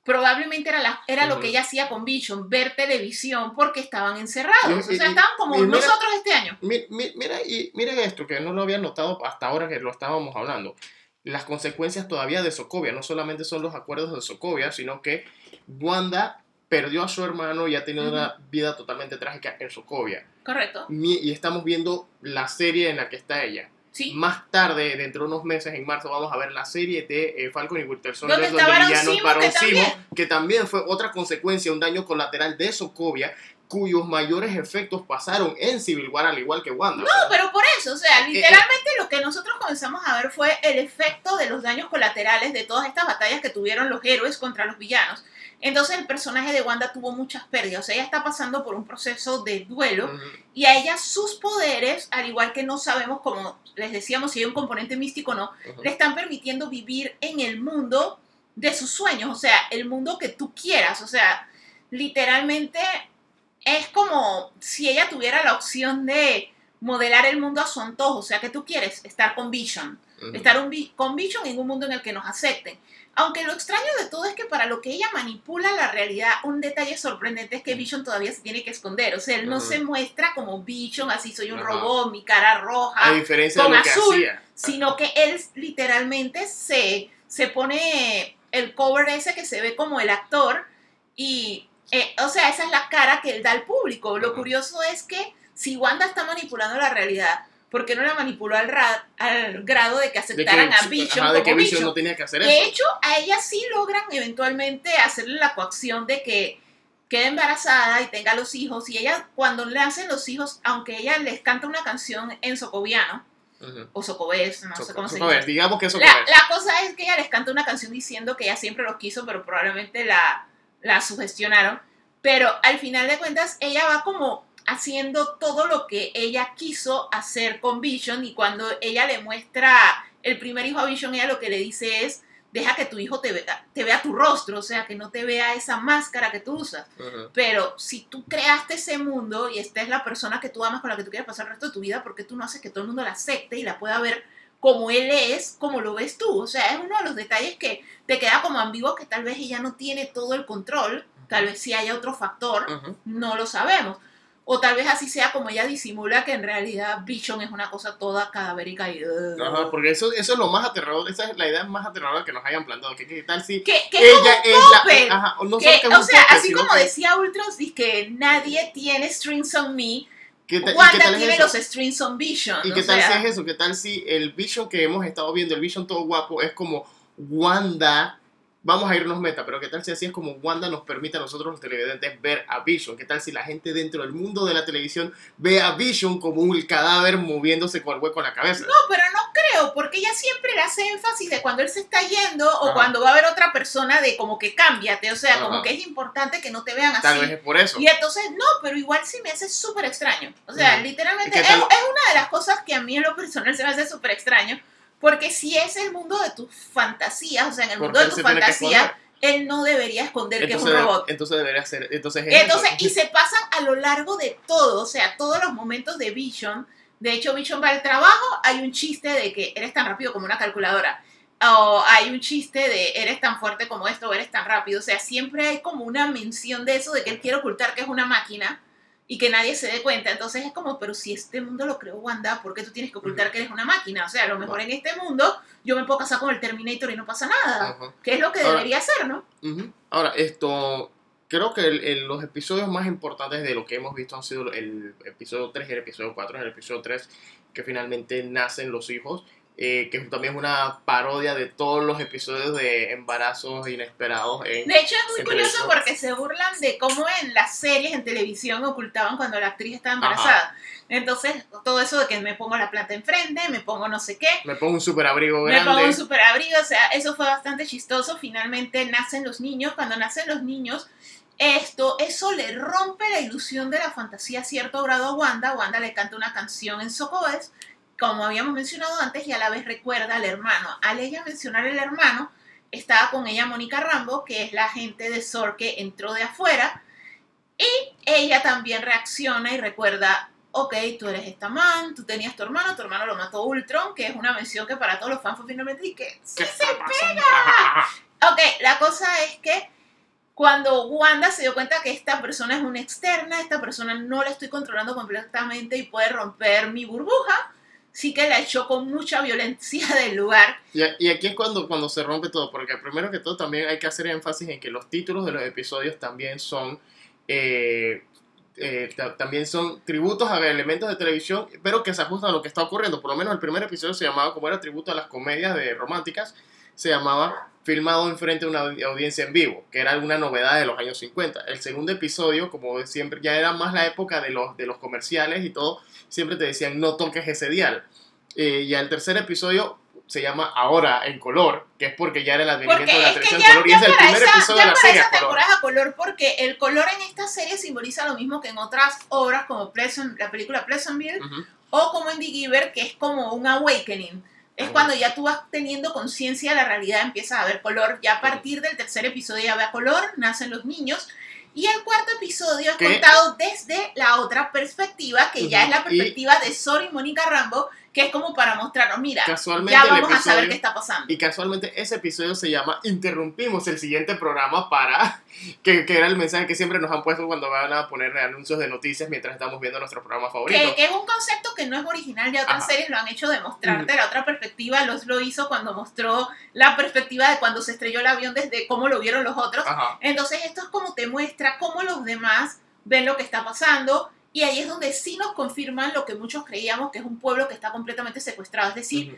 Probablemente era, la, era lo Ujú. que ella hacía con Vision, ver televisión porque estaban encerrados. Y- o sea, y- estaban como mira- nosotros este año. Mi- mi- Mira, y mira esto, que no lo había notado hasta ahora que lo estábamos hablando. Las consecuencias todavía de Sokovia, no solamente son los acuerdos de Sokovia, sino que Wanda perdió a su hermano y ha tenido una vida totalmente trágica en Sokovia. Correcto. Y estamos viendo la serie en la que está ella. Sí. Más tarde, dentro de unos meses, en marzo, vamos a ver la serie de eh, Falcon y Winter Soldier, Donde donde Baron Baron que también. que también fue otra consecuencia, un daño colateral de Sokovia, cuyos mayores efectos pasaron en Civil War, al igual que Wanda. No, pero por eso, o sea, Eh, literalmente lo que nosotros comenzamos a ver fue el efecto de los daños colaterales de todas estas batallas que tuvieron los héroes contra los villanos. Entonces el personaje de Wanda tuvo muchas pérdidas, o sea, ella está pasando por un proceso de duelo ujú. y a ella sus poderes, al igual que no sabemos, como les decíamos, si hay un componente místico o no, Ujú. le están permitiendo vivir en el mundo de sus sueños, o sea, el mundo que tú quieras, o sea, literalmente es como si ella tuviera la opción de modelar el mundo a su antojo. O sea, que tú quieres estar con Vision. Estar un con Vision en un mundo en el que nos acepten. Aunque lo extraño de todo es que para lo que ella manipula la realidad, un detalle sorprendente es que Vision todavía se tiene que esconder. O sea, él no se muestra como Vision, así soy un robot, mi cara roja A diferencia de lo que azul, hacía. sino que él literalmente se, se pone el cover ese que se ve como el actor y, eh, o sea, esa es la cara que él da al público. Lo curioso es que si Wanda está manipulando la realidad, ¿por qué no la manipuló al, ra- al grado de que De que, aceptaran a Vision ajá, de como que Vision Vision? no tenía que hacer De eso. hecho, a ella sí logran eventualmente hacerle la coacción de que quede embarazada y tenga los hijos. Y ella, cuando le hacen los hijos, aunque ella les canta una canción en socoviano, o socobés, no sé cómo se dice. digamos que La, la cosa es que ella les canta una canción diciendo que ella siempre los quiso, pero probablemente la, la sugestionaron. Pero al final de cuentas, ella va como haciendo todo lo que ella quiso hacer con Vision y cuando ella le muestra el primer hijo a Vision, ella lo que le dice es, deja que tu hijo te vea, te vea tu rostro, o sea, que no te vea esa máscara que tú usas. Pero si tú creaste ese mundo y esta es la persona que tú amas con la que tú quieres pasar el resto de tu vida, ¿por qué tú no haces que todo el mundo la acepte y la pueda ver como él es, como lo ves tú? O sea, es uno de los detalles que te queda como ambiguo que tal vez ella no tiene todo el control, tal vez sí haya otro factor, Ujú. no lo sabemos. O tal vez así sea como ella disimula que en realidad Vision es una cosa toda cadavérica y... uh, Ajá, porque eso, eso es lo más aterrador, esa es la idea más aterradora que nos hayan planteado. ¿Qué, qué tal si que, es ella un es la... Ajá, no que, que es o sea, puppet, así como que- decía Ultron, dice que nadie tiene strings on me, ¿qué y qué Wanda tal es tiene eso? los strings on Vision. ¿Y qué tal sea, si es eso? ¿Qué tal si el Vision que hemos estado viendo, el Vision todo guapo, es como Wanda? Vamos a irnos meta, pero ¿qué tal si así es como Wanda nos permite a nosotros los televidentes ver a Vision? ¿Qué tal si la gente dentro del mundo de la televisión ve a Vision como un cadáver moviéndose con el hueco en la cabeza? No, pero no creo, porque ella siempre le hace énfasis de cuando él se está yendo o Ajá. cuando va a haber otra persona de como que cámbiate, o sea, como Ajá. que es importante que no te vean Tal vez así. es por eso. Y entonces, no, pero igual sí me hace súper extraño. O sea, Ujú. literalmente ¿Y es, es una de las cosas que a mí en lo personal se me hace súper extraño, porque si es el mundo de tus fantasías, o sea, en el ¿Por mundo de él tu se tiene que fantasía, esconder? él no debería esconder que es un robot. entonces debería ser. Entonces, es Entonces, y se pasan a lo largo de todo, o sea, todos los momentos de Vision. De hecho, Vision va al trabajo, hay un chiste de que eres tan rápido como una calculadora. O hay un chiste de eres tan fuerte como esto, o eres tan rápido. O sea, siempre hay como una mención de eso, de que él quiere ocultar que es una máquina y que nadie se dé cuenta. Entonces es como, pero si este mundo lo creó Wanda, ¿por qué tú tienes que ocultar que eres una máquina? O sea, a lo mejor en este mundo yo me puedo casar con el Terminator y no pasa nada. Ajá. Que es lo que Ahora- debería ser, ¿no? Ahora, esto. Creo que el- el- los episodios más importantes de lo que hemos visto han sido el episodio 3 y el episodio 4. Es el episodio 3 que finalmente nacen los hijos, eh, que también es una parodia de todos los episodios de embarazos inesperados. En, De hecho, es muy curioso televisión. porque se burlan de cómo en las series en televisión ocultaban cuando la actriz estaba embarazada. Entonces, todo eso de que me pongo la planta enfrente, me pongo no sé qué, Me pongo un super abrigo me grande. pongo un super abrigo, o sea, eso fue bastante chistoso. Finalmente nacen los niños. Cuando nacen los niños, esto, eso le rompe la ilusión de la fantasía a cierto grado a Wanda. Wanda le canta una canción en Socoes, como habíamos mencionado antes, y a la vez recuerda al hermano. Al ella mencionar el hermano, estaba con ella Mónica Rambo, que es la agente de SOR que entró de afuera, y ella también reacciona y recuerda, ok, tú eres esta man, tú tenías tu hermano, tu hermano lo mató Ultron, que es una mención que para todos los fans fue finalmente y que sí ¿Qué se pasando? Ok, la cosa es que cuando Wanda se dio cuenta que esta persona es una externa, esta persona no la estoy controlando completamente y puede romper mi burbuja, sí que la echó con mucha violencia del lugar. Y, aquí es cuando, cuando se rompe todo, porque primero que todo también hay que hacer énfasis en que los títulos de los episodios también son eh, eh, ta- también son tributos a elementos de televisión, pero que se ajustan a lo que está ocurriendo. Por lo menos el primer episodio se llamaba, como era tributo a las comedias de románticas, se llamaba Filmado enfrente de una audi- audiencia en vivo, que era una novedad de los años 50. El segundo episodio, como siempre, ya era más la época de los, de los comerciales y todo, siempre te decían no toques ese dial. Eh, y el tercer episodio se llama Ahora en color, que es porque ya era el advenimiento Porque de la televisión en color y es el primer esa, episodio de la serie a color. a color, porque el color en esta serie simboliza lo mismo que en otras obras como Pleasant, la película Pleasantville o como en The Giver, que es como un awakening. Es cuando ya tú vas teniendo conciencia de la realidad, empiezas a ver color. Ya a partir del tercer episodio ya ve a color, nacen los niños. Y el cuarto episodio es ¿Qué? contado desde la otra perspectiva, que ya es la Y- perspectiva de Sor y Mónica Rambo, que es como para mostrarnos, mira, Casualmente ya vamos a saber episodio- qué está pasando. Y casualmente ese episodio se llama Interrumpimos el siguiente programa para que, que era el mensaje que siempre nos han puesto cuando van a poner anuncios de noticias mientras estamos viendo nuestro programa favorito. Que, que es un concepto que no es original de otras Ajá. series, lo han hecho de mostrarte la otra perspectiva. Los lo hizo cuando mostró la perspectiva de cuando se estrelló el avión desde cómo lo vieron los otros. Ajá. Entonces esto es como te muestra cómo los demás ven lo que está pasando y ahí es donde sí nos confirman lo que muchos creíamos que es un pueblo que está completamente secuestrado. Es decir,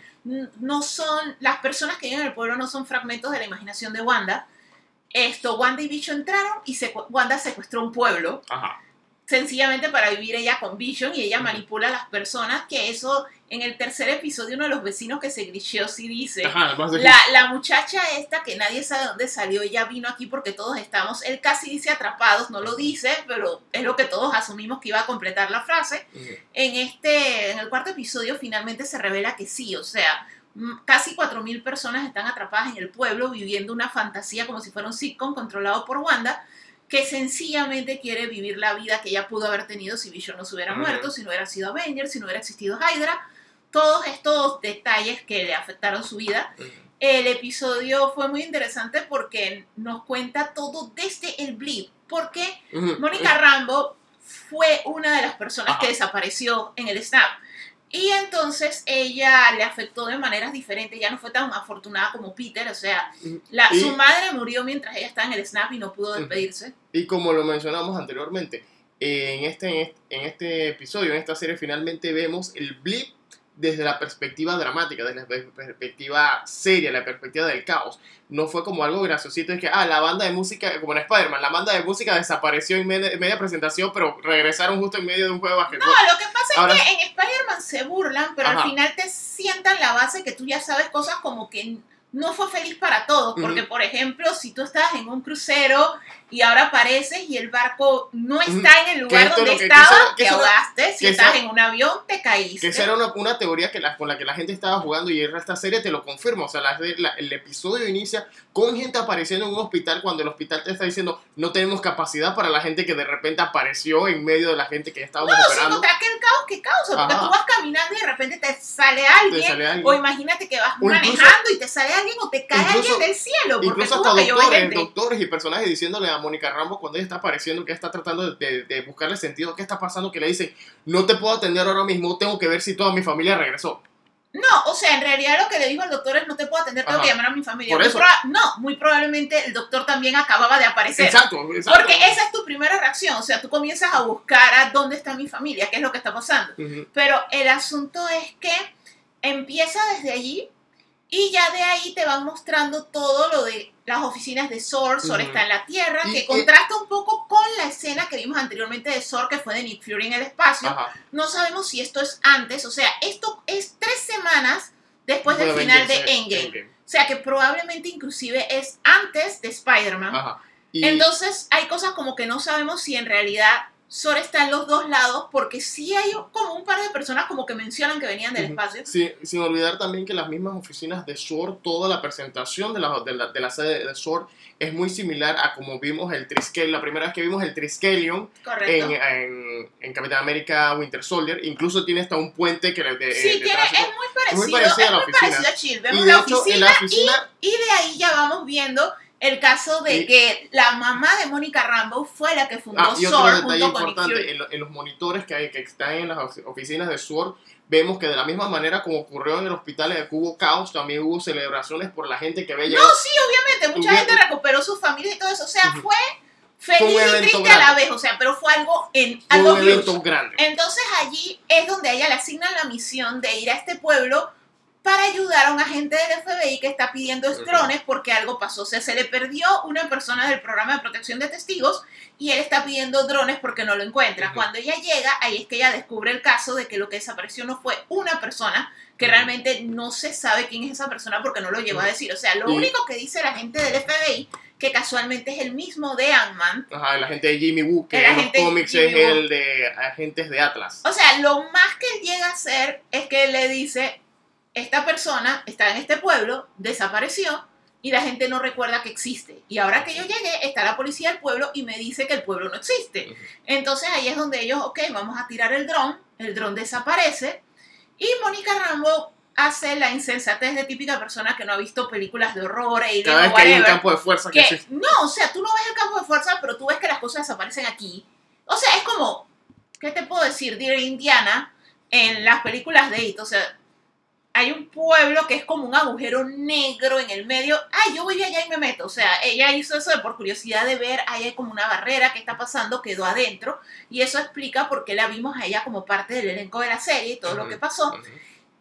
no son, las personas que viven en el pueblo no son fragmentos de la imaginación de Wanda. Esto, Wanda y Bicho entraron y secu- Wanda secuestró un pueblo Ajá. Sencillamente para vivir ella con Vision y ella manipula a las personas, que eso en el tercer episodio uno de los vecinos que se glitcheó sí dice, Ajá, la, la muchacha esta que nadie sabe dónde salió, ella vino aquí porque todos estamos, él casi dice atrapados, no lo dice, pero es lo que todos asumimos que iba a completar la frase. En este, en el cuarto episodio finalmente se revela que sí, o sea, mm, casi 4.000 personas están atrapadas en el pueblo viviendo una fantasía como si fuera un sitcom controlado por Wanda, que sencillamente quiere vivir la vida que ella pudo haber tenido si Vision no se hubiera muerto, si no hubiera sido Avenger, si no hubiera existido Hydra, todos estos detalles que le afectaron su vida. El episodio fue muy interesante porque nos cuenta todo desde el blip, porque Ujú. Mónica Rambo fue una de las personas que desapareció en el snap. Y entonces ella le afectó de maneras diferentes. Ya no fue tan afortunada como Peter. O sea, la, Y- su madre murió mientras ella estaba en el snap y no pudo despedirse. Y como lo mencionamos anteriormente, en este, en este episodio, en esta serie, finalmente vemos el blip desde la perspectiva dramática, desde la per- perspectiva seria, la perspectiva del caos. No fue como algo graciosito, es que, ah, la banda de música, como en Spider-Man, la banda de música desapareció en media, en media presentación, pero regresaron justo en medio de un juego de No, lo que pasa Ahora- es que en Spider-Man se burlan, pero Ajá. al final te sientan la base que tú ya sabes cosas como que no fue feliz para todos. Porque, por ejemplo, si tú estás en un crucero y ahora apareces y el barco no está en el lugar donde que- estaba, que te ahogaste. Si eso- en un avión, te caíste. Que esa era una, una teoría que la, con la que la gente estaba jugando y esta serie te lo confirma. O sea, la- la- el episodio inicia con gente apareciendo en un hospital cuando el hospital te está diciendo no tenemos capacidad para la gente que de repente apareció en medio de la gente que estábamos No, operando. que caos que causa, porque Ajá. tú vas caminando y de repente te sale alguien, Te sale alguien. o imagínate que vas O incluso- manejando y te sale alguien o te cae incluso- alguien del cielo, porque Incluso hasta doctores, doctores y personajes diciéndole a Mónica Rambo cuando ella está apareciendo que está tratando de, buscarle sentido qué está pasando, que le dicen, no te puedo atender ahora mismo, tengo que ver si toda mi familia regresó. No, o sea, en realidad lo que le dijo el doctor es no te puedo atender, tengo Ajá. que llamar a mi familia. Por Muy eso. no, muy probablemente el doctor también acababa de aparecer. Exacto, exacto. Porque esa es tu primera reacción, o sea, tú comienzas a buscar a dónde está mi familia, qué es lo que está pasando. Pero el asunto es que empieza desde allí y ya de ahí te van mostrando todo lo de las oficinas de SOR, SOR está en la Tierra, Y- que y- contrasta un poco con la escena que vimos anteriormente de SOR, que fue de Nick Fury en el espacio. Ajá. No sabemos si esto es antes, o sea, esto es tres semanas después del final de eh, Endgame. O sea, que probablemente inclusive es antes de Spider-Man. Entonces hay cosas como que no sabemos si en realidad Sor está en los dos lados, porque sí hay como un par de personas como que mencionan que venían del espacio. Sí, sin olvidar también que las mismas oficinas de SWORD, toda la presentación de la, de la, de la sede de SWORD es muy similar a como vimos el Triskelion, la primera vez que vimos el Triskelion en, en, en Capitán América Winter Soldier. Incluso tiene hasta un puente que le de, sí, eh, tiene, es muy parecido, muy parecido a la es muy oficina. parecido a Chill. Vemos y la hecho, oficina, en la oficina, y, y de ahí ya vamos viendo el caso de que la mamá de Mónica Rambo fue la que fundó ah, y otro SOR detalle junto importante, en, lo- en los monitores que, hay, que están en las ofi- oficinas de SWORD, vemos que de la misma manera como ocurrió en el hospital que hubo caos, también hubo celebraciones por la gente que había No, sí, obviamente, mucha gente recuperó sus familias y todo eso. O sea, fue feliz y triste a la vez. O sea, pero fue algo en Fue algo un huge. evento grande. Entonces allí es donde a ella le asignan la misión de ir a este pueblo para ayudar a un agente del FBI que está pidiendo drones porque algo pasó. O sea, se le perdió una persona del programa de protección de testigos y él está pidiendo drones porque no lo encuentra. Cuando ella llega, ahí es que ella descubre el caso de que lo que desapareció no fue una persona, que realmente no se sabe quién es esa persona porque no lo llegó a decir. O sea, lo único que dice la gente del FBI, que casualmente es el mismo de Ant-Man, Ajá, el agente de Jimmy Woo, que en los cómics Jimmy es Woo. el de agentes de Atlas. O sea, lo más que él llega a hacer es que él le dice, esta persona está en este pueblo, desapareció, y la gente no recuerda que existe. Y ahora que yo llegué, está la policía del pueblo y me dice que el pueblo no existe. Entonces ahí es donde ellos, ok, vamos a tirar el dron, el dron desaparece y Mónica Rambo hace la insensatez de típica persona que no ha visto películas de horror, Alien Cada vez que hay un campo de fuerza que, no, o sea, tú no ves el campo de fuerza, pero tú ves que las cosas desaparecen aquí. O sea, es como, ¿qué te puedo decir? Dear Indiana en las películas de It, o sea, hay un pueblo que es como un agujero negro en el medio. Ay, yo voy allá y me meto. O sea, ella hizo eso de por curiosidad de ver, ahí hay como una barrera que está pasando, quedó adentro. Y eso explica por qué la vimos a ella como parte del elenco de la serie y todo lo que pasó.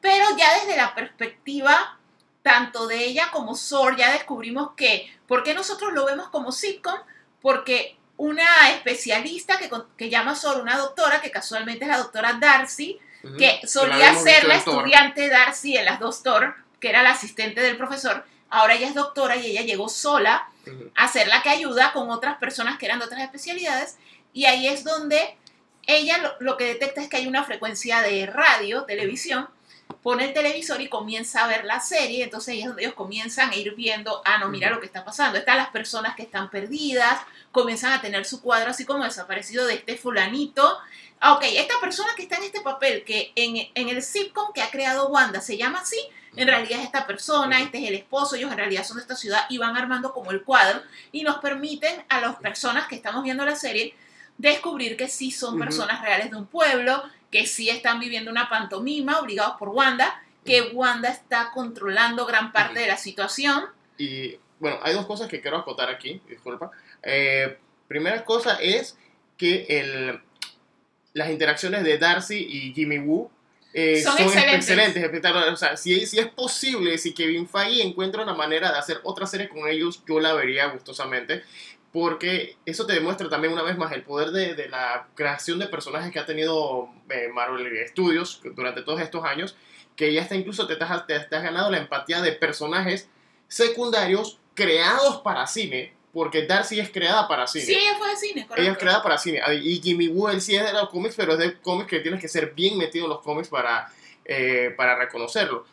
Pero ya desde la perspectiva tanto de ella como Sor, ya descubrimos que, ¿por qué nosotros lo vemos como sitcom? Porque una especialista que, que llama Sor, una doctora, que casualmente es la doctora Darcy, Que solía ser la estudiante Darcy en las dos Thor, que era la asistente del profesor, ahora ella es doctora y ella llegó sola a ser la que ayuda con otras personas que eran de otras especialidades, y ahí es donde ella lo, lo que detecta es que hay una frecuencia de radio, televisión, pone el televisor y comienza a ver la serie, entonces ahí es donde ellos comienzan a ir viendo, ah, no, mira lo que está pasando, están las personas que están perdidas, comienzan a tener su cuadro así como desaparecido de este fulanito, ah, ok, esta persona que está en este papel, que en, en el sitcom que ha creado Wanda se llama así, en realidad es esta persona, este es el esposo, ellos en realidad son de esta ciudad y van armando como el cuadro y nos permiten a las personas que estamos viendo la serie descubrir que sí son personas reales de un pueblo, que sí están viviendo una pantomima obligados por Wanda, que Wanda está controlando gran parte de la situación. Y bueno, hay dos cosas que quiero acotar aquí, disculpa. Eh, primera cosa es que el, las interacciones de Darcy y Jimmy Woo eh, Son son, excelentes. excelentes. espectaculares. O sea, si, si es posible, si Kevin Feige encuentra una manera de hacer otra serie con ellos, yo la vería gustosamente. Porque eso te demuestra también una vez más el poder de, de la creación de personajes que ha tenido eh, Marvel Studios durante todos estos años. Que ya está incluso te estás, te estás ganando la empatía de personajes secundarios creados para cine, porque Darcy es creada para cine. Sí, ella fue de cine, correcto. Ella es creada para cine. Y Jimmy Woo, él sí es de los cómics, pero es de cómics que tienes que ser bien metido en los cómics para, eh, para reconocerlo.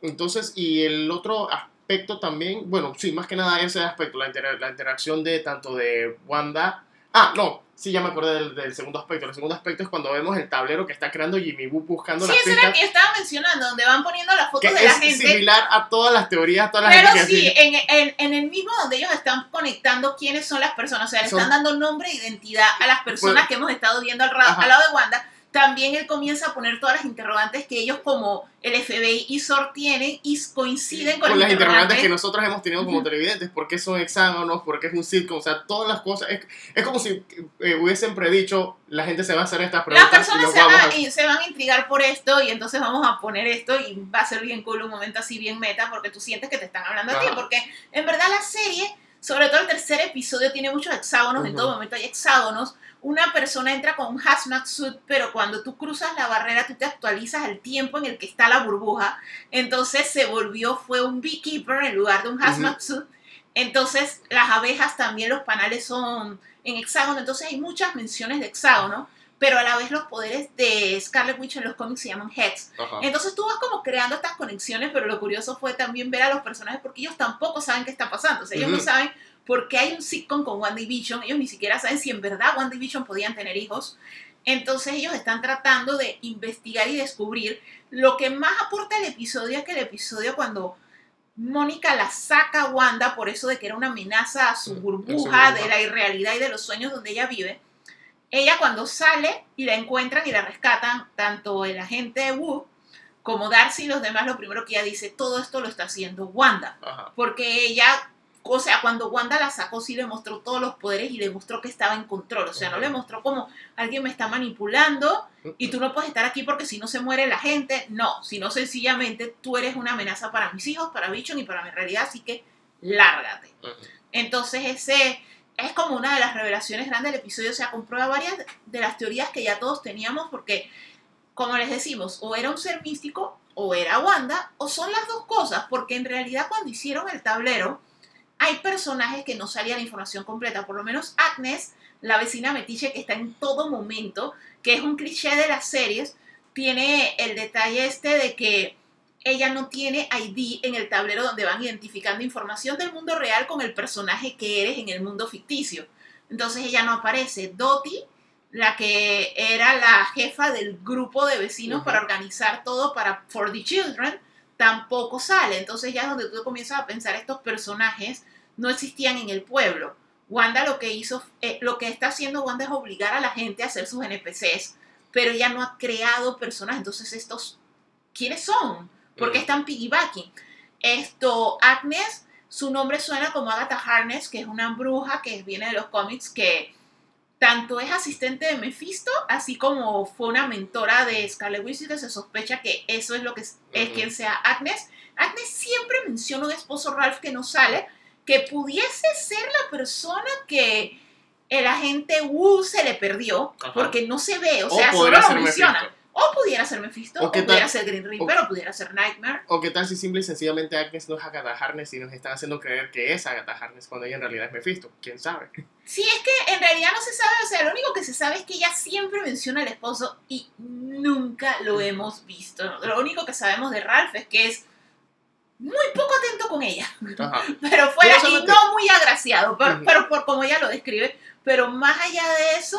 Entonces, y el otro aspecto también, bueno, sí, más que nada ese aspecto, la interacción de tanto de Wanda. Ah, no, sí, ya me acordé del, del segundo aspecto. El segundo aspecto es cuando vemos el tablero que está creando Jimmy Woo buscando Sí, las ese era el pistas. que estaba mencionando, donde van poniendo las Que fotos de la es gente. similar a todas las teorías, todas las Pero sí, en, en, en el mismo donde ellos están conectando quiénes son las personas, o sea, le Son- están dando nombre e identidad a las personas que hemos estado viendo al, al lado de Wanda, también él comienza a poner todas las interrogantes que ellos como el FBI y SOR tienen y coinciden con, con las interrogantes que nosotros hemos tenido como Ujú. televidentes, por qué son hexágonos, por qué es un sitcom, o sea, todas las cosas, es, es como si eh, hubiesen predicho, la gente se va a hacer estas Las preguntas y personas nos se van, a... y se van a intrigar por esto y entonces vamos a poner esto y va a ser bien cool un momento así bien meta porque tú sientes que te están hablando a ti, Ajá. porque en verdad la serie, sobre todo el tercer episodio, tiene muchos hexágonos, en todo momento hay hexágonos. Una persona entra con un hazmat suit, pero cuando tú cruzas la barrera, tú te actualizas al tiempo en el que está la burbuja. Entonces se volvió, fue un beekeeper en lugar de un hazmat suit. Entonces las abejas también, los panales son en hexágono. Entonces hay muchas menciones de hexágono, pero a la vez los poderes de Scarlet Witch en los cómics se llaman hex. Ajá. Entonces tú vas como creando estas conexiones, pero lo curioso fue también ver a los personajes porque ellos tampoco saben qué está pasando. O sea, ellos no saben por qué hay un sitcom con WandaVision. Ellos ni siquiera saben si en verdad WandaVision podían tener hijos. Entonces ellos están tratando de investigar y descubrir. Lo que más aporta el episodio es que el episodio cuando Mónica la saca a Wanda por eso de que era una amenaza a su Mm, burbuja, a su burbuja. de la irrealidad y de los sueños donde ella vive. Ella cuando sale y la encuentran y la rescatan, tanto el agente Wu como Darcy y los demás, lo primero que ella dice, todo esto lo está haciendo Wanda. Ajá. Porque ella, o sea, cuando Wanda la sacó, sí le mostró todos los poderes y le mostró que estaba en control. O sea, no le mostró como alguien me está manipulando y tú no puedes estar aquí porque si no se muere la gente. No, sino sencillamente tú eres una amenaza para mis hijos, para Bichon y para mi realidad, así que lárgate. Entonces ese es como una de las revelaciones grandes del episodio, o sea, comprueba varias de las teorías que ya todos teníamos porque, como les decimos, o era un ser místico o era Wanda, o son las dos cosas, porque en realidad cuando hicieron el tablero, hay personajes que no salía la información completa, por lo menos Agnes, la vecina metiche que está en todo momento, que es un cliché de las series, tiene el detalle este de que ella no tiene ID en el tablero donde van identificando información del mundo real con el personaje que eres en el mundo ficticio. Entonces ella no aparece. Dottie, la que era la jefa del grupo de vecinos para organizar todo para For the Children, tampoco sale. Entonces ya es donde tú comienzas a pensar estos personajes no existían en el pueblo. Wanda lo que hizo, eh, lo que está haciendo Wanda es obligar a la gente a hacer sus NPCs, pero ella no ha creado personas. Entonces estos, ¿quiénes son? ¿Por qué Ujú. están piggybacking? Esto, Agnes, su nombre suena como Agatha Harness, que es una bruja que viene de los cómics que tanto es asistente de Mephisto, así como fue una mentora de Scarlet Witch y que se sospecha que eso es lo que es, quien sea Agnes. Agnes siempre menciona un esposo Ralph que no sale, que pudiese ser la persona que el agente Wu se le perdió, Ajá. porque no se ve, o O sea, solo lo menciona. Mephisto. O pudiera ser Mephisto, ¿O o, tal- pudiera ser Green Reaper, o, pudiera ser Nightmare. O qué tal si simple y sencillamente Agnes no es Agatha Harness y nos están haciendo creer que es Agatha Harness cuando ella en realidad es Mephisto. ¿Quién sabe? Sí, es que en realidad no se sabe, o sea, lo único que se sabe es que ella siempre menciona al esposo y nunca lo hemos visto. Lo único que sabemos de Ralph es que es muy poco atento con ella, Ajá. pero fuera y no muy agraciado, pero, pero por como ella lo describe, pero más allá de eso,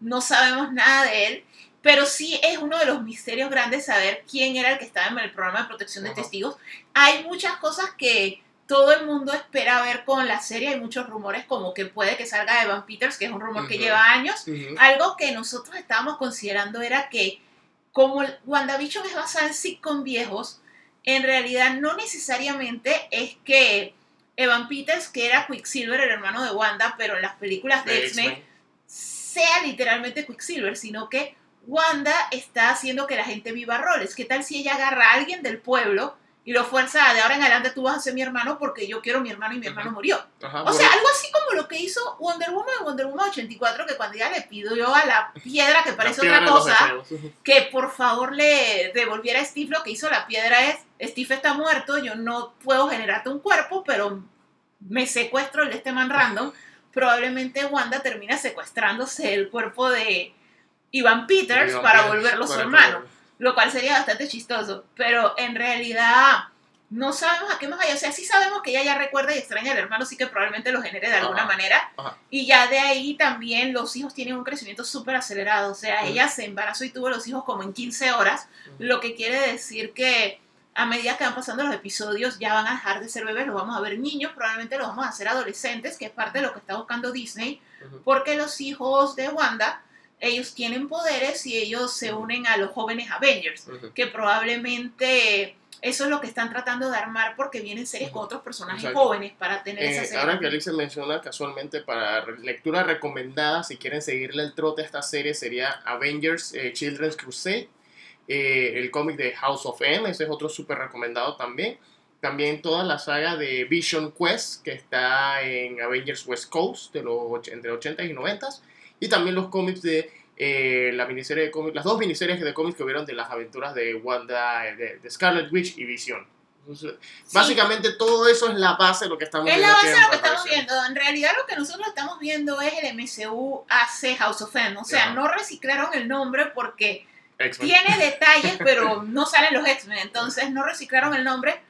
no sabemos nada de él. Pero sí es uno de los misterios grandes saber quién era el que estaba en el programa de protección de Ajá. testigos. Hay muchas cosas que todo el mundo espera ver con la serie. Hay muchos rumores como que puede que salga Evan Peters, que es un rumor que lleva años. Algo que nosotros estábamos considerando era que como WandaVision es basada en sitcom viejos, en realidad no necesariamente es que Evan Peters, que era Quicksilver, el hermano de Wanda, pero en las películas de X-Men. sea literalmente Quicksilver, sino que Wanda está haciendo que la gente viva roles. ¿Qué tal si ella agarra a alguien del pueblo y lo fuerza de ahora en adelante tú vas a ser mi hermano porque yo quiero mi hermano y mi hermano murió? Ajá, O bueno, sea, algo así como lo que hizo Wonder Woman en Wonder Woman 84, que cuando ella le pidió yo a la piedra que parece piedra otra cosa, que por favor le devolviera a Steve lo que hizo la piedra es, Steve está muerto, yo no puedo generarte un cuerpo, pero me secuestro el de este man random. Probablemente Wanda termina secuestrándose el cuerpo de Ivan Peters Ivan para Peters, volverlo su hermano, lo cual sería bastante chistoso, pero en realidad no sabemos a qué más vaya, o sea, sí sabemos que ella ya recuerda y extraña al hermano, sí que probablemente lo genere de alguna Ajá, manera, ajá. y ya de ahí también los hijos tienen un crecimiento súper acelerado. O sea, ella se embarazó y tuvo los hijos como en 15 horas, lo que quiere decir que a medida que van pasando los episodios ya van a dejar de ser bebés, los vamos a ver niños, probablemente los vamos a hacer adolescentes, que es parte de lo que está buscando Disney, porque los hijos de Wanda, ellos tienen poderes y ellos se unen a los jóvenes Avengers, que probablemente eso es lo que están tratando de armar porque vienen series con otros personajes Exacto. jóvenes para tener esa Eh, serie. ahora que Alice menciona casualmente para lectura recomendada, si quieren seguirle el trote a esta serie, sería Avengers eh, Children's Crusade, eh, el cómic de House of M, ese es otro súper recomendado también. También toda la saga de Vision Quest, que está en Avengers West Coast, de los, entre 80 y 90. Y también los cómics de eh, la miniserie de cómics, las dos miniseries de cómics que hubieron de las aventuras de Wanda, eh, de, de Scarlet Witch y Vision. Entonces, Sí. Básicamente todo eso es la base de lo que estamos Es viendo. la aquí base de lo que estamos viendo. En realidad lo que nosotros estamos viendo es el MCU hace House of M. O sea, Ajá. no reciclaron el nombre porque tiene detalles, pero no salen los X-Men. Entonces no reciclaron el nombre.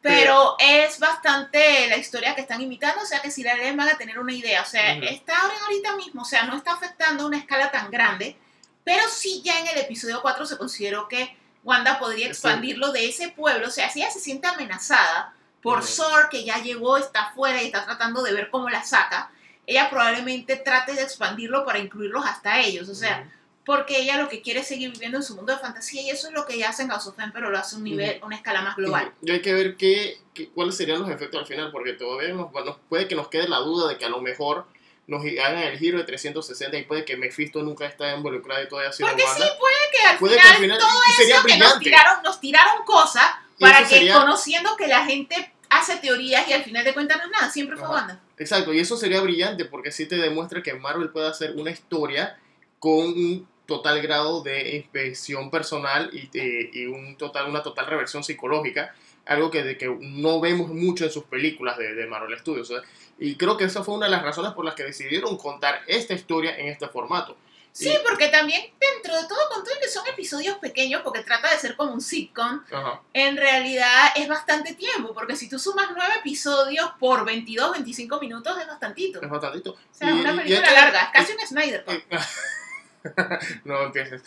Pero es bastante la historia que están imitando, o sea que si la leen van a tener una idea. O sea, Ujú. está ahora ahorita mismo, o sea, no está afectando a una escala tan grande, pero sí ya en el episodio 4 se consideró que Wanda podría expandirlo de ese pueblo. O sea, si ella se siente amenazada por Ujú. Sor, que ya llegó, está afuera y está tratando de ver cómo la saca, ella probablemente trate de expandirlo para incluirlos hasta ellos. O sea. Porque ella lo que quiere es seguir viviendo en su mundo de fantasía y eso es lo que ella hace en House of M, pero lo hace a un nivel, a una escala más global. Y hay que ver qué, qué- cuáles serían los efectos al final, porque todavía nos, bueno, puede que nos quede la duda de que a lo mejor nos hagan el giro de 360 y puede que Mephisto nunca esté involucrado y todavía siga Porque sí, puede que al Puede que final, al final todo sería eso que nos tiraron, nos tiraron cosas para que sería- conociendo que la gente hace teorías y al final de cuentas no es nada, siempre fue Ajá. Wanda. Exacto, y eso sería brillante porque sí te demuestra que Marvel puede hacer una historia con un total grado de inspección personal y, eh, y un total, una total reversión psicológica, algo que, de que no vemos mucho en sus películas de, de Marvel Studios. ¿eh? Y creo que esa fue una de las razones por las que decidieron contar esta historia en este formato. Sí, porque también dentro de todo, con todo y que son episodios pequeños, porque trata de ser como un sitcom, Ajá. en realidad es bastante tiempo, porque si tú sumas nueve episodios por 22, 25 minutos es bastantito. Es bastantito. O sea, Y- una y película que- larga, es casi un Snyder. No empieces.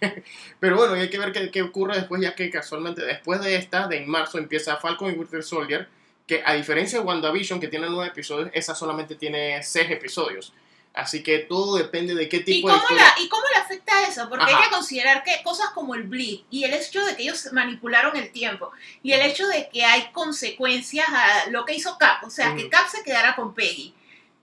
Pero bueno, hay que ver qué, qué ocurre después, ya que casualmente después de esta, de en marzo, empieza Falcon y Winter Soldier, que a diferencia de WandaVision, que tiene nueve episodios, esa solamente tiene seis episodios. Así que todo depende de qué ¿Y tipo de cómo, historia. la, ¿Y cómo le afecta eso? Porque hay que considerar que cosas como el blip y el hecho de que ellos manipularon el tiempo y el hecho de que hay consecuencias a lo que hizo Cap, o sea, que. Cap se quedara con Peggy.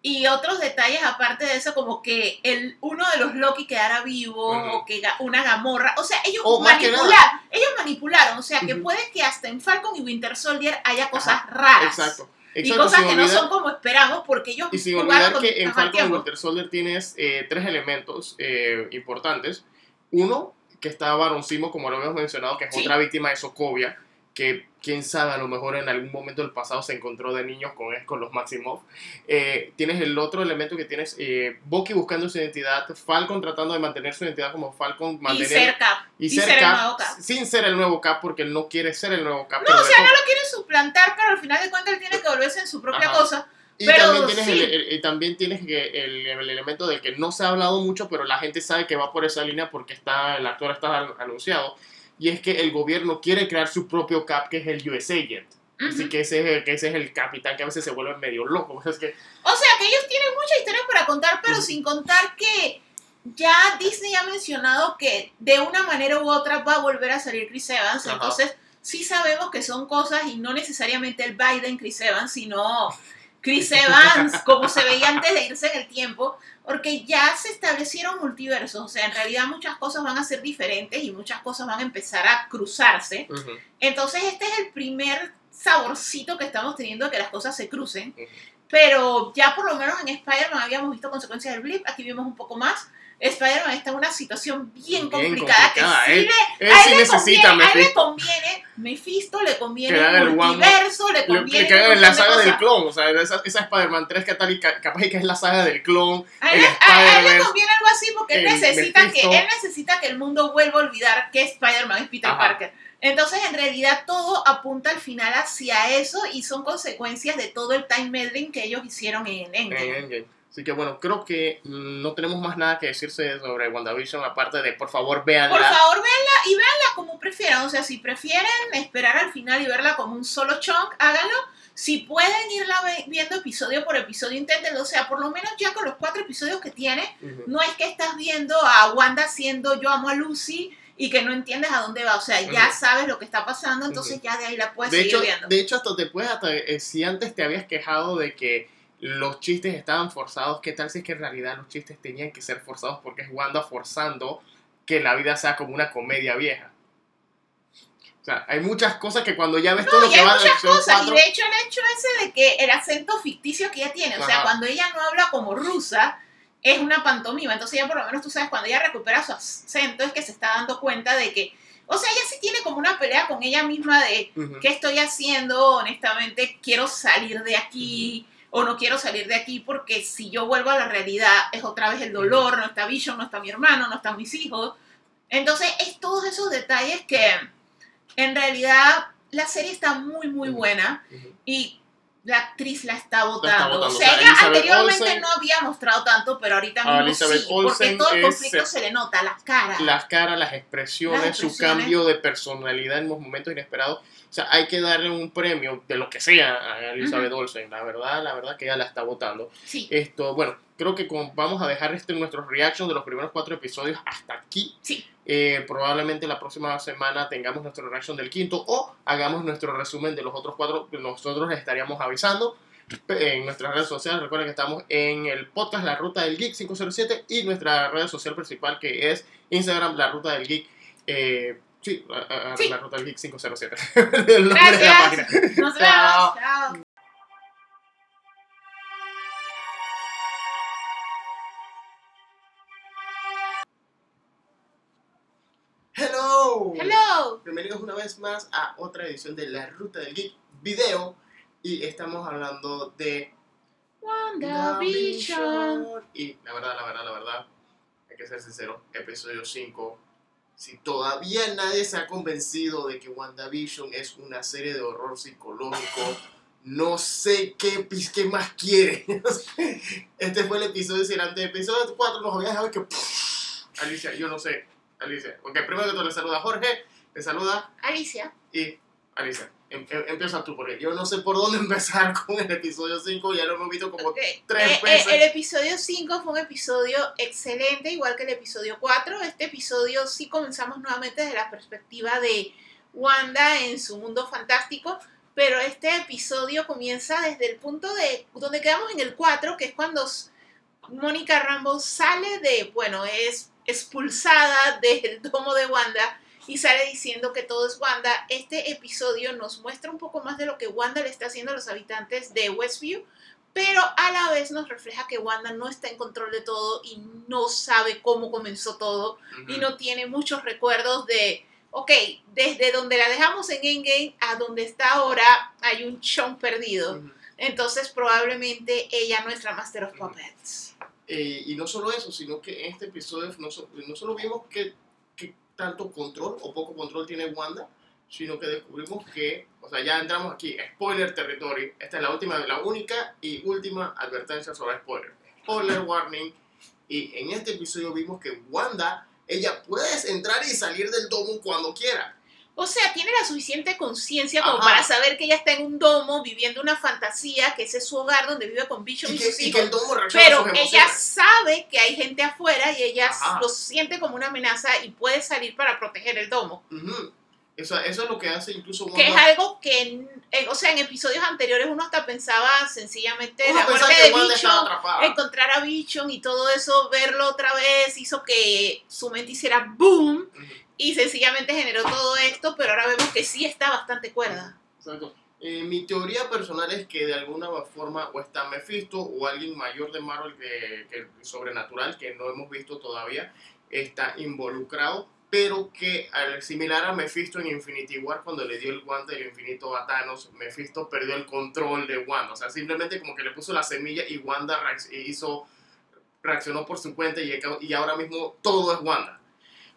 Y otros detalles aparte de eso, como que el, uno de los Loki quedara vivo o que una Gamorra. O sea, ellos manipularon. Ellos manipularon. O sea, que puede que hasta en Falcon y Winter Soldier haya cosas raras. Exacto. Y cosas que no son como esperamos porque ellos Y sin jugaron olvidar con que en Falcon y. Winter Soldier tienes eh, tres elementos eh, importantes. Uno, que está Baron Simo, como lo habíamos mencionado, que es Sí. otra víctima de Sokovia, que quién sabe, a lo mejor en algún momento del pasado se encontró de niños con, con los Maximoff. Eh, tienes el otro elemento que tienes eh, Bucky buscando su identidad, Falcon tratando de mantener su identidad como Falcon, Y mantener ser Cap. y y ser ser el Cap, nuevo Cap. sin ser el nuevo Cap, porque él no quiere ser el nuevo Cap. No, o sea, no lo quiere suplantar, pero al final de cuentas él tiene que volverse en su propia Ajá. cosa. Y Pero también tienes, sí. el, el- y también tienes el, el elemento de que no se ha hablado mucho, pero la gente sabe que va por esa línea porque está el actor está an- anunciado. Y es que el gobierno quiere crear su propio cap, que es el US Agent. Así que ese, es el, que ese es el capitán que a veces se vuelve medio loco. Es que, O sea, que ellos tienen muchas historias para contar, pero sin contar que ya Disney ha mencionado que de una manera u otra va a volver a salir Chris Evans. Entonces, sí sabemos que son cosas y no necesariamente el Biden Chris Evans, sino Chris Evans, como se veía antes de irse en el tiempo, porque ya se establecieron multiversos. O sea, en realidad muchas cosas van a ser diferentes y muchas cosas van a empezar a cruzarse. Entonces este es el primer saborcito que estamos teniendo de que las cosas se crucen. Pero ya por lo menos en Spider-Man habíamos visto consecuencias del blip, aquí vimos un poco más. Spider-Man está en una situación bien, Bien complicada, complicada, que sí él- le, él a sí él le necesita conviene, a él le conviene, Mephisto le conviene Que el multiverso, le conviene que hagan la de saga del clon. O sea, esa, esa Spider-Man 3 que tal y ca- capaz que es la saga del clon. A él, a- él le conviene algo así porque él necesita, que, él necesita que el mundo vuelva a olvidar que Spider-Man es Peter Ajá. Parker. Entonces, en realidad, todo apunta al final hacia eso y son consecuencias de todo el time meddling que ellos hicieron en Endgame. en Endgame. Así que bueno, creo que mm, no tenemos más nada que decirse sobre WandaVision, aparte de por favor véanla. Por favor, véanla y véanla como prefieran. O sea, si prefieren esperar al final y verla como un solo chunk, háganlo. Si pueden irla viendo episodio por episodio, inténtenlo. O sea, por lo menos ya con los cuatro episodios que tiene, no es que estás viendo a Wanda haciendo yo amo a Lucy y que no entiendes a dónde va. O sea, ya sabes lo que está pasando, entonces ya de ahí la puedes de seguir hecho, viendo. de hecho, hasta te puedes, hasta, eh, si antes te habías quejado de que los chistes estaban forzados, ¿qué tal si es que en realidad los chistes tenían que ser forzados porque es Wanda forzando que la vida sea como una comedia vieja? O sea, hay muchas cosas que cuando ya ves todo No, lo y que hay va de muchas cosas. cuatro- Y de hecho, el hecho ese de que el acento ficticio que ella tiene, o sea, Ajá. cuando ella no habla como rusa, es una pantomima. Entonces, ya por lo menos tú sabes, cuando ella recupera su acento, es que se está dando cuenta de que. O sea, ella sí tiene como una pelea con ella misma de Ujú. qué estoy haciendo, honestamente, quiero salir de aquí. O no quiero salir de aquí porque si yo vuelvo a la realidad es otra vez el dolor, no está Vision, no está mi hermano, no están mis hijos. Entonces es todos esos detalles que en realidad la serie está muy, muy buena y la actriz la está votando. O O sea, ella anteriormente Olsen- no había mostrado tanto, pero ahorita Ah, mismo Elizabeth sí, porque Olsen todo el es, conflicto eh, se le nota, las caras. las caras, las expresiones, Las su expresiones. cambio de personalidad en los momentos inesperados. O sea, hay que darle un premio de lo que sea a Elizabeth Olsen. La verdad, la verdad que ella la está votando. Sí, Esto, bueno, creo que con- vamos a dejar este nuestros reactions de los primeros cuatro episodios hasta aquí. sí. Eh, probablemente la próxima semana tengamos nuestro reaction del quinto o hagamos nuestro resumen de los otros cuatro. Nosotros les estaríamos avisando en nuestras redes sociales. Recuerden que estamos en el podcast La Ruta del Geek 507 y nuestra red social principal que es Instagram La Ruta del Geek. Eh, sí. La Ruta del Geek 507. El nombre de la página. Gracias. Nos Chao. vemos. Chao. Hello. Hello. Bienvenidos una vez más a otra edición de La Ruta del Geek video y estamos hablando de WandaVision. Y la verdad, la verdad, la verdad, hay que ser sincero, episodio 5. Si todavía nadie se ha convencido de que WandaVision es una serie de horror psicológico, no sé qué, qué más quiere. este fue el episodio, si antes del episodio 4 nos había dejado que... Alicia, yo no sé. Alicia. Ok, primero que todo le saluda Jorge, le saluda Alicia. y Alicia. em- em- empieza tú, porque yo no sé por dónde empezar con el episodio 5, ya lo hemos visto como Ok, tres eh, eh, veces. el episodio 5 fue un episodio excelente, igual que el episodio 4. Este episodio sí comenzamos nuevamente desde la perspectiva de Wanda en su mundo fantástico, pero este episodio comienza desde el punto de donde quedamos en el 4, que es cuando Mónica Rambo sale de, bueno, es expulsada del domo de Wanda y sale diciendo que todo es Wanda. Este episodio nos muestra un poco más de lo que Wanda le está haciendo a los habitantes de Westview, pero a la vez nos refleja que Wanda no está en control de todo y no sabe cómo comenzó todo y no tiene muchos recuerdos de, ok, desde donde la dejamos en Endgame a donde está ahora hay un chunk perdido. Entonces probablemente ella no es la Master of Puppets. Eh, y no solo eso, sino que en este episodio no, so- no solo vimos que, que tanto control o poco control tiene Wanda, sino que descubrimos que, o sea, ya entramos aquí, spoiler territory. Esta es la última, la única y última advertencia sobre spoiler. Spoiler warning. Y en este episodio vimos que Wanda, ella puede entrar y salir del domo cuando quiera. O sea, tiene la suficiente conciencia como Ajá. para saber que ella está en un domo viviendo una fantasía, que ese es su hogar donde vive con Vision Y y, sus y que el domo Pero ella sabe que hay gente afuera y ella Ajá. lo siente como una amenaza y puede salir para proteger el domo. Eso, eso es lo que hace incluso Que es algo que, o sea, en episodios anteriores uno hasta pensaba sencillamente Uno la muerte de Bichon, encontrar a Bichon y todo eso, verlo otra vez, hizo que su mente hiciera boom. Y sencillamente generó todo esto, pero ahora vemos que sí está bastante cuerda. Exacto. Eh, mi teoría personal es que de alguna forma o está Mephisto o alguien mayor de Marvel que, que sobrenatural que no hemos visto todavía está involucrado, pero que al similar a Mephisto en Infinity War cuando le dio el guante del infinito a Thanos, Mephisto perdió el control de Wanda, o sea, simplemente como que le puso la semilla y Wanda hizo reaccionó por su cuenta y, y ahora mismo todo es Wanda.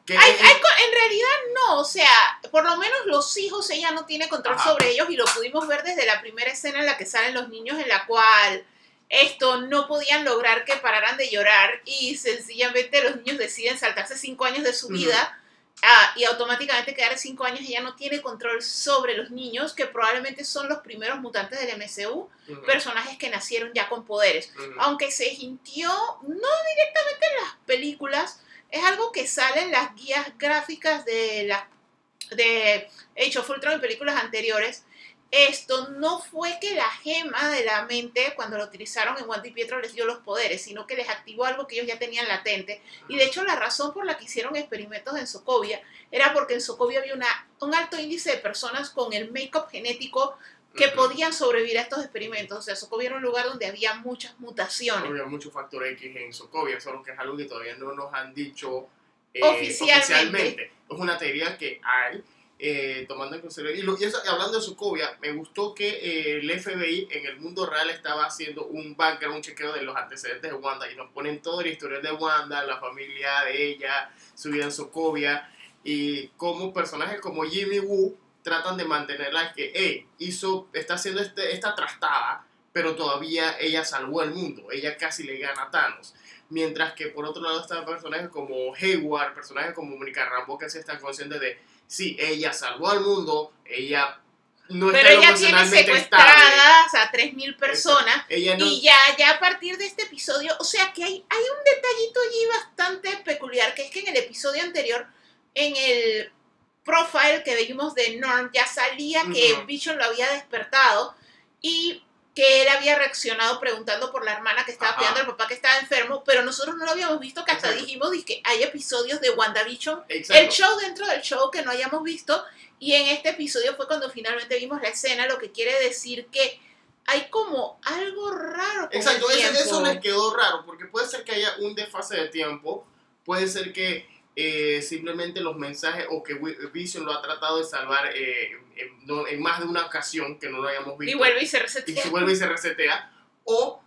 Hay- en- hay en realidad no, o sea, por lo menos los hijos ella no tiene control Ajá. sobre ellos y lo pudimos ver desde la primera escena en la que salen los niños en la cual esto no podían lograr que pararan de llorar y sencillamente los niños deciden saltarse cinco años de su Ujú. vida ah, y automáticamente quedar cinco años ella no tiene control sobre los niños que probablemente son los primeros mutantes del MCU, Ujú, personajes que nacieron ya con poderes ujú. aunque se hintió no directamente en las películas, es algo que sale en las guías gráficas de las de Age of en películas anteriores. Esto no fue que la gema de la mente, cuando lo utilizaron en Wanda y Pietro, les dio los poderes, sino que les activó algo que ellos ya tenían latente. Y de hecho, la razón por la que hicieron experimentos en Sokovia era porque en Sokovia había una, un alto índice de personas con el make-up genético que podían sobrevivir a estos experimentos. O sea, Sokovia era un lugar donde había muchas mutaciones. Había mucho factor X en Sokovia, solo que es algo que todavía no nos han dicho eh, Oficialmente. Es una teoría que hay, eh, tomando en consideración. Y, y eso- y hablando de Sokovia, me gustó que eh, el FBI en el mundo real estaba haciendo un background, un chequeo de los antecedentes de Wanda y nos ponen toda la historia de Wanda, la familia de ella, su vida en Sokovia y cómo personajes como Jimmy Woo tratan de mantenerla que, hey, hizo, está haciendo este, esta trastada, pero todavía ella salvó el mundo, ella casi le gana a Thanos. Mientras que por otro lado están personajes como Hayward, personajes como Mónica Rambo que sí están conscientes de, sí, ella salvó al mundo, ella no Pero ella tiene estable. secuestradas a 3.000 personas. Ella no, Y ya, ya a partir de este episodio, o sea que hay, hay un detallito allí bastante peculiar, que es que en el episodio anterior, en el profile que vimos de Norm, ya salía que Ujú. Vision lo había despertado y que él había reaccionado preguntando por la hermana que estaba Ajá. cuidando al papá que estaba enfermo, pero nosotros no lo habíamos visto, que hasta Exacto. dijimos que hay episodios de WandaVision Exacto. el show dentro del show que no hayamos visto y en este episodio fue cuando finalmente vimos la escena, lo que quiere decir que hay como algo raro. Con Exacto, el eso les quedó raro, porque puede ser que haya un desfase de tiempo, puede ser que eh, simplemente los mensajes o que Vision lo ha tratado de salvar eh, en, no- en más de una ocasión que no lo hayamos Y visto vuelve y se y resetea. se vuelve y se resetea, o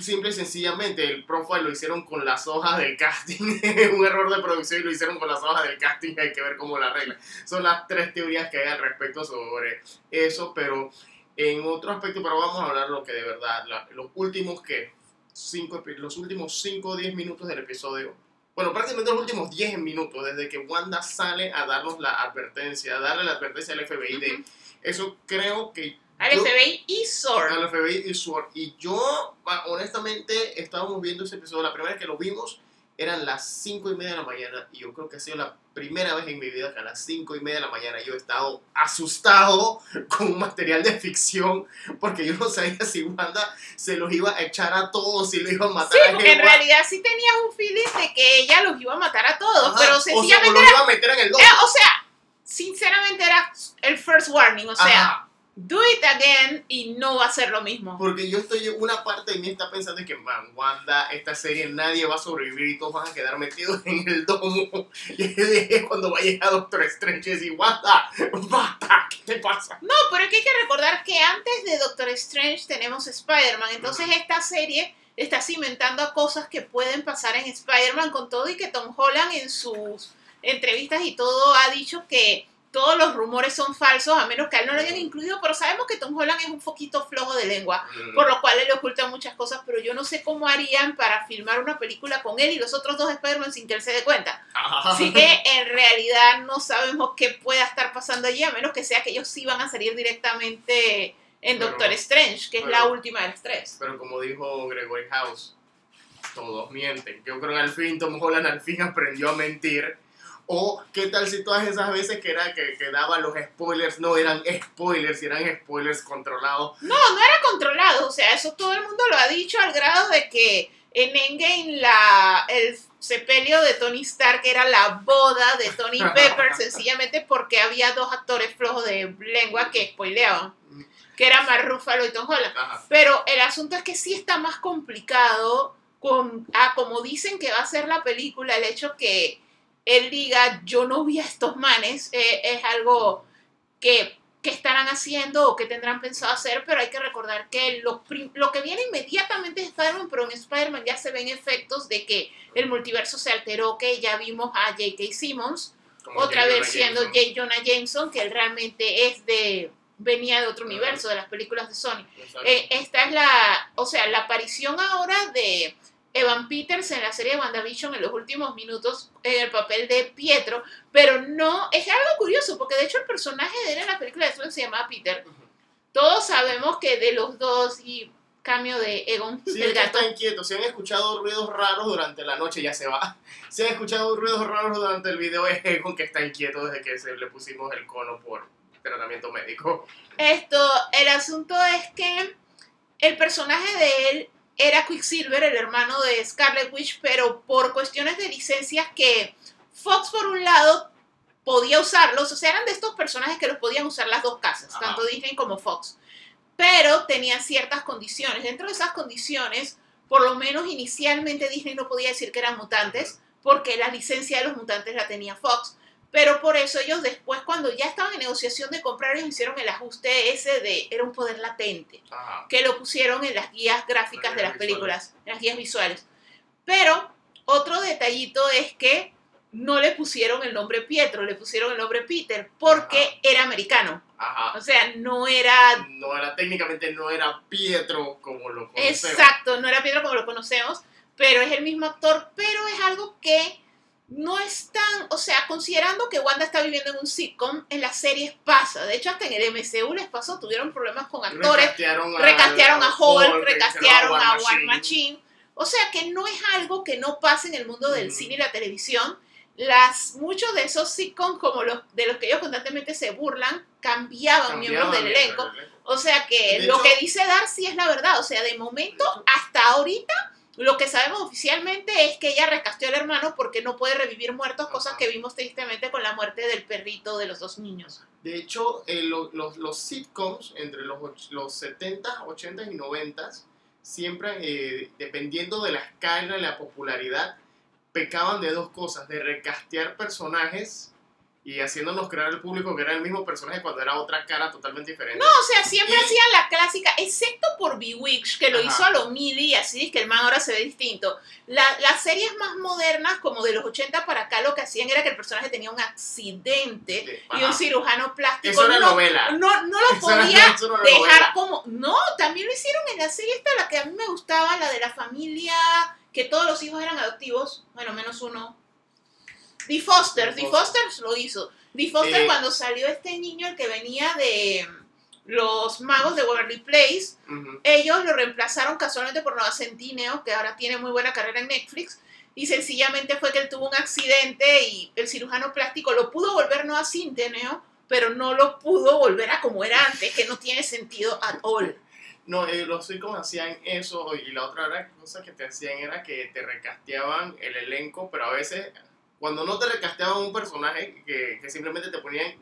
simple y sencillamente el profile lo hicieron con las hojas del casting. un error de producción y lo hicieron con las hojas del casting. Hay que ver cómo la arregla. Son las tres teorías que hay al respecto sobre eso, pero en otro aspecto, pero vamos a hablar lo que de verdad, la- los últimos que cinco, los últimos 5 o 10 minutos del episodio. Bueno, prácticamente los últimos 10 minutos, desde que Wanda sale a darnos la advertencia, a darle la advertencia al FBI de eso creo que Al yo- FBI y Sword. al FBI y SWORD. Y yo, va, honestamente, estábamos viendo ese episodio. La primera vez que lo vimos eran las 5 y media de la mañana. Y yo creo que ha sido la primera vez en mi vida que a las 5 y media de la mañana yo he estado asustado con un material de ficción. Porque yo no sabía si Wanda se los iba a echar a todos, si lo iba a matar Sí, a porque en realidad sí tenías un feeling de que ella los iba a matar a todos, Ajá, pero o sea, o sencillamente lo era, iba a meter en el era- o sea, sinceramente era el first warning, o sea, Ajá. Do it again y no va a ser lo mismo. Porque yo estoy, una parte de mí está pensando que, man, Wanda, esta serie nadie va a sobrevivir y todos van a quedar metidos en el domo. Y es cuando va a llegar Doctor Strange y decir, Wanda, basta, ¿qué te pasa? No, pero es que hay que recordar que antes de Doctor Strange tenemos Spider-Man, entonces esta serie está cimentando a cosas que pueden pasar en Spider-Man con todo y que Tom Holland en sus entrevistas y todo ha dicho que todos los rumores son falsos, a menos que a él no lo hayan incluido, pero sabemos que Tom Holland es un poquito flojo de lengua, por lo cual él le oculta muchas cosas, pero yo no sé cómo harían para filmar una película con él y los otros dos Spider-Man sin que él se dé cuenta. Así que en realidad no sabemos qué pueda estar pasando allí, a menos que sea que ellos sí van a salir directamente en Pero- Doctor Strange, que es la pero- última de las tres. Pero como dijo Gregory House, todos mienten. Yo creo que al fin Tom Holland al fin aprendió a mentir. O qué tal si todas esas veces que era que, que daba los spoilers no eran spoilers, eran spoilers controlados. No, no era controlado, o sea, eso todo el mundo lo ha dicho al grado de que en Endgame la, el sepelio de Tony Stark era la boda de Tony Pepper, sencillamente porque había dos actores flojos de lengua que spoileaban, que era Mark Ruffalo y Tom Holland. Ajá. Pero el asunto es que sí está más complicado con, a como dicen que va a ser la película, el hecho que él diga yo no vi a estos manes eh, es algo que, que estarán haciendo o que tendrán pensado hacer, pero hay que recordar que lo, lo que viene inmediatamente es Spider-Man, pero en Spider-Man ya se ven efectos de que el multiverso se alteró, que ya vimos a J.K. Simmons, Como otra J. vez siendo. J. Jonah Jameson, que él realmente es de venía de otro universo, de las películas de Sony. Eh, esta es la, o sea, la aparición ahora de Evan Peters en la serie de WandaVision en los últimos minutos en el papel de Pietro, pero no, es algo curioso, porque de hecho el personaje de él en la película de Sony se llamaba Peter. Todos sabemos que de los dos y cambio de Egon, Sí, el gato. está inquieto. Si han escuchado ruidos raros durante la noche, ya se va. Si han escuchado ruidos raros durante el video, es Egon que está inquieto desde que se le pusimos el cono por tratamiento médico. Esto, el asunto es que el personaje de él era Quicksilver, el hermano de Scarlet Witch, pero por cuestiones de licencias que Fox por un lado podía usarlos, o sea, eran de estos personajes que los podían usar las dos casas, Ajá. tanto Disney como Fox, pero tenían ciertas condiciones. Dentro de esas condiciones, por lo menos inicialmente Disney no podía decir que eran mutantes, porque la licencia de los mutantes la tenía Fox. Pero por eso ellos después, cuando ya estaban en negociación de comprar, ellos hicieron el ajuste ese de, era un poder latente, Ajá. que lo pusieron en las guías gráficas Las de las películas, en las guías visuales. Pero otro detallito es que no le pusieron el nombre Pietro, le pusieron el nombre Peter, porque Ajá. era americano. Ajá. O sea, no era No era, técnicamente no era Pietro como lo conocemos. Exacto, no era Pietro como lo conocemos, pero es el mismo actor, pero es algo que no es tan, o sea, considerando que Wanda está viviendo en un sitcom, en las series pasa, de hecho hasta en el MCU les pasó, tuvieron problemas con actores, Recastearon a, recastearon a Hulk, recastearon a War Machine, o sea que no es algo que no pase en el mundo del cine y la televisión, las, muchos de esos sitcoms como los de los que ellos constantemente se burlan, cambiaban, miembros del Cambiaban elenco, el elenco. o sea que De lo hecho- que dice Darcy es la verdad. O sea, de momento, hasta ahorita, lo que sabemos oficialmente es que ella recasteó al hermano porque no puede revivir muertos, cosas Ajá. que vimos tristemente con la muerte del perrito de los dos niños. De hecho, eh, lo- los, los sitcoms entre los, los 70, 80 y 90, siempre, eh, dependiendo de la escala y la popularidad, pecaban de dos cosas, de recastear personajes y haciéndonos creer al público que era el mismo personaje cuando era otra cara totalmente diferente. No, o sea, siempre Y- hacían la clásica, excepto por Bewitched, que lo Ajá. hizo a lo Mili, y así es que el man ahora se ve distinto. La- las series más modernas, como de los 80 para acá, lo que hacían era que el personaje tenía un accidente y un cirujano plástico Eso era no, novela. no, no lo podía dejar como... No, también lo hicieron en la serie esta, la que a mí me gustaba, la de la familia, que todos los hijos eran adoptivos, bueno, menos uno. The Foster, The The Foster. Lo hizo. The Foster Eh, cuando salió este niño el que venía de los magos de Waverly Place, ellos lo reemplazaron casualmente por Noah Centineo, que ahora tiene muy buena carrera en Netflix, y sencillamente fue que él tuvo un accidente y el cirujano plástico lo pudo volver Noah Centineo, pero no lo pudo volver a como era antes, que no tiene sentido at all. No, eh, los sitcoms hacían eso y la otra cosa que te hacían era que te recasteaban el elenco, pero a veces cuando no te recasteaban un personaje que, que simplemente te ponían,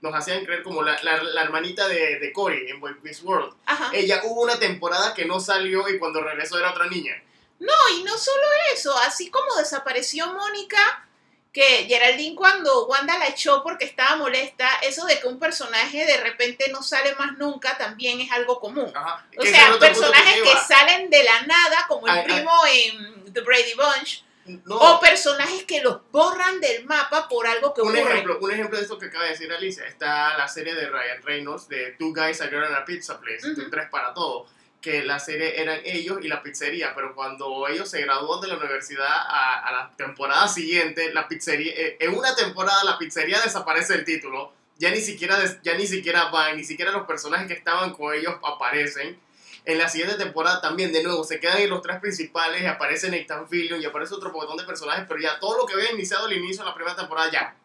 nos hacían creer como la, la, la hermanita de, de Cory en Boy Meets World. Ajá. Ella hubo una temporada que no salió y cuando regresó era otra niña. No, y no solo eso, así como desapareció Mónica, que Geraldine cuando Wanda la echó porque estaba molesta, eso de que un personaje de repente no sale más nunca también es algo común. Ajá. O Que sea, personajes que, iba. salen de la nada, como el Ay, ay. primo en The Brady Bunch, No, o personajes que los borran del mapa por algo que un ocurre. ejemplo, un ejemplo de esto que acaba de decir Alicia, está la serie de Ryan Reynolds de Two Guys, a Girl and a Pizza Place, Ujú. Tres para Todo, que la serie eran ellos y la pizzería, pero cuando ellos se gradúan de la universidad a, a la temporada siguiente, la pizzería, eh, en una temporada la pizzería desaparece el título, ya ni siquiera, ya ni siquiera van, ni siquiera los personajes que estaban con ellos aparecen. En la siguiente temporada también, de nuevo, se quedan ahí los tres principales y aparece Nathan Fillion y aparece otro montón de personajes, pero ya todo lo que había iniciado al inicio de la primera temporada ya.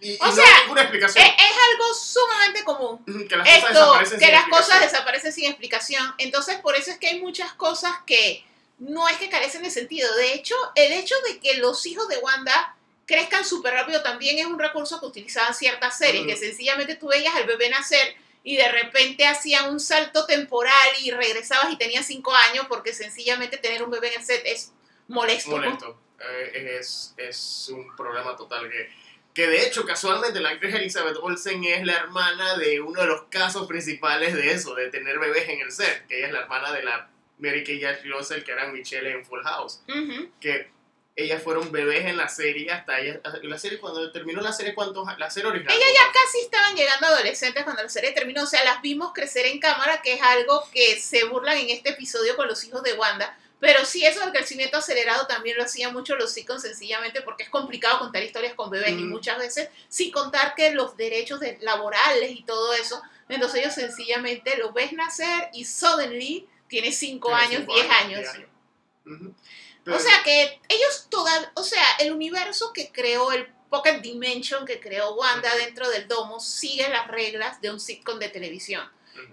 Y, y O no sea, hay ninguna explicación. es, es algo sumamente común. Que las cosas Esto, desaparecen que sin las cosas explicación. desaparecen sin explicación. Entonces, por eso es que hay muchas cosas que no es que carecen de sentido. De hecho, el hecho de que los hijos de Wanda crezcan súper rápido también es un recurso que utilizaban ciertas series, que sencillamente tú veías al bebé nacer y de repente hacían un salto temporal y regresabas y tenías cinco años porque sencillamente tener un bebé en el set es molesto. Eh, es, es un problema total que, que de hecho casualmente la actriz Elizabeth Olsen es la hermana de uno de los casos principales de eso, de tener bebés en el set, que ella es la hermana de la Mary Kay Russell que era Michelle en Full House, que ellas fueron bebés en la serie hasta ella, la serie cuando terminó la serie cuántos la serie original Ella ya casi estaban llegando adolescentes cuando la serie terminó, o sea, las vimos crecer en cámara, que es algo que se burlan en este episodio con los hijos de Wanda, pero sí eso del crecimiento acelerado también lo hacían mucho los sitcoms sencillamente porque es complicado contar historias con bebés y Mm. muchas veces sin contar que los derechos de- laborales y todo eso, entonces ellos sencillamente lo ves nacer y suddenly tiene 5 Tiene años, cinco 10 años. diez años. Ujú. O Pero- sea que ellos todavía, o sea, el universo que creó, el Pocket Dimension que creó Wanda dentro del domo sigue las reglas de un sitcom de televisión.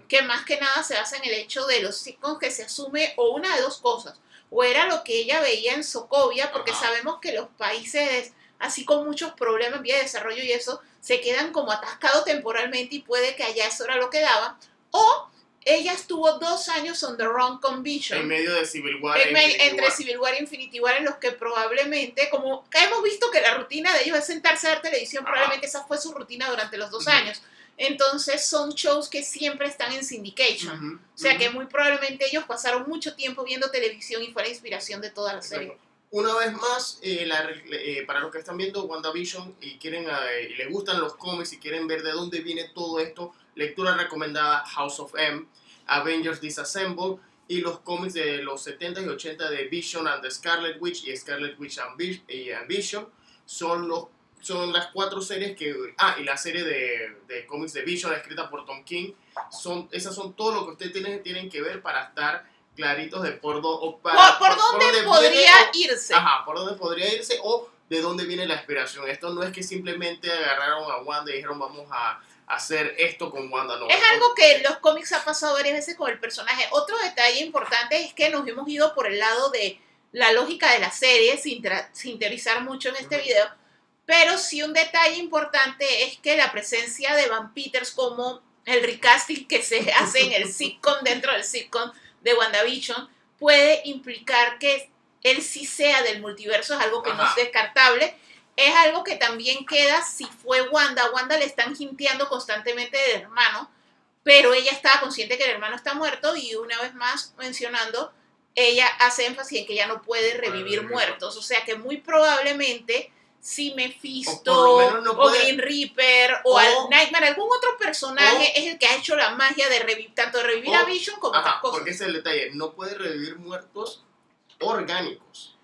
Que más que nada se basa en el hecho de los sitcoms que se asume o una de dos cosas. O era lo que ella veía en Sokovia, porque sabemos que los países así con muchos problemas en vía de desarrollo y eso, se quedan como atascados temporalmente y puede que allá eso era lo que daba. O ella estuvo dos años on the wrong conviction en medio de Civil War en e Infinity entre War. Civil War y Infinity War en los que probablemente, como hemos visto que la rutina de ellos es sentarse a ver televisión, Ajá. probablemente esa fue su rutina durante los dos Ujú. años. Entonces son shows que siempre están en syndication. Ujú, O sea ujú. que muy probablemente ellos pasaron mucho tiempo viendo televisión y fue la inspiración de toda la serie. Una vez más, eh, la- eh, para los que están viendo WandaVision y quieren eh, y les gustan los cómics y quieren ver de dónde viene todo esto, lectura recomendada House of M, Avengers Disassemble y los cómics de los 70 y 80 de Vision and the Scarlet Witch y Scarlet Witch y and Vision son los son las cuatro series que ah y la serie de, de cómics de Vision escrita por Tom King son esas son todo lo que ustedes tienen, tienen que ver para estar claritos de por, do- o para- ¿Por, por dónde podría irse? Ajá, por dónde podría irse o de dónde viene la inspiración. Esto no es que simplemente agarraron a Wanda y dijeron vamos a hacer esto con Wanda, no. Es algo que en los cómics ha pasado varias veces con el personaje. Otro detalle importante es que nos hemos ido por el lado de la lógica de la serie, sin, tra- sin teorizar mucho en este video. Pero sí un detalle importante es que la presencia de Van Peters como el recasting que se hace en el sitcom dentro del sitcom de WandaVision puede implicar que él sí sea del multiverso, es algo que no es descartable. Es algo que también queda si fue Wanda. Wanda le están jinteando constantemente del hermano, pero ella estaba consciente que el hermano está muerto y una vez más mencionando, ella hace énfasis en que ella no puede revivir muertos. O sea que muy probablemente si Mephisto O no o Green Reaper o, o- al Nightmare, algún otro personaje o- es el que ha hecho la magia de revivir, tanto de revivir a Vision como otras Ajá, cosas. porque ese es el detalle. No puede revivir muertos orgánicos.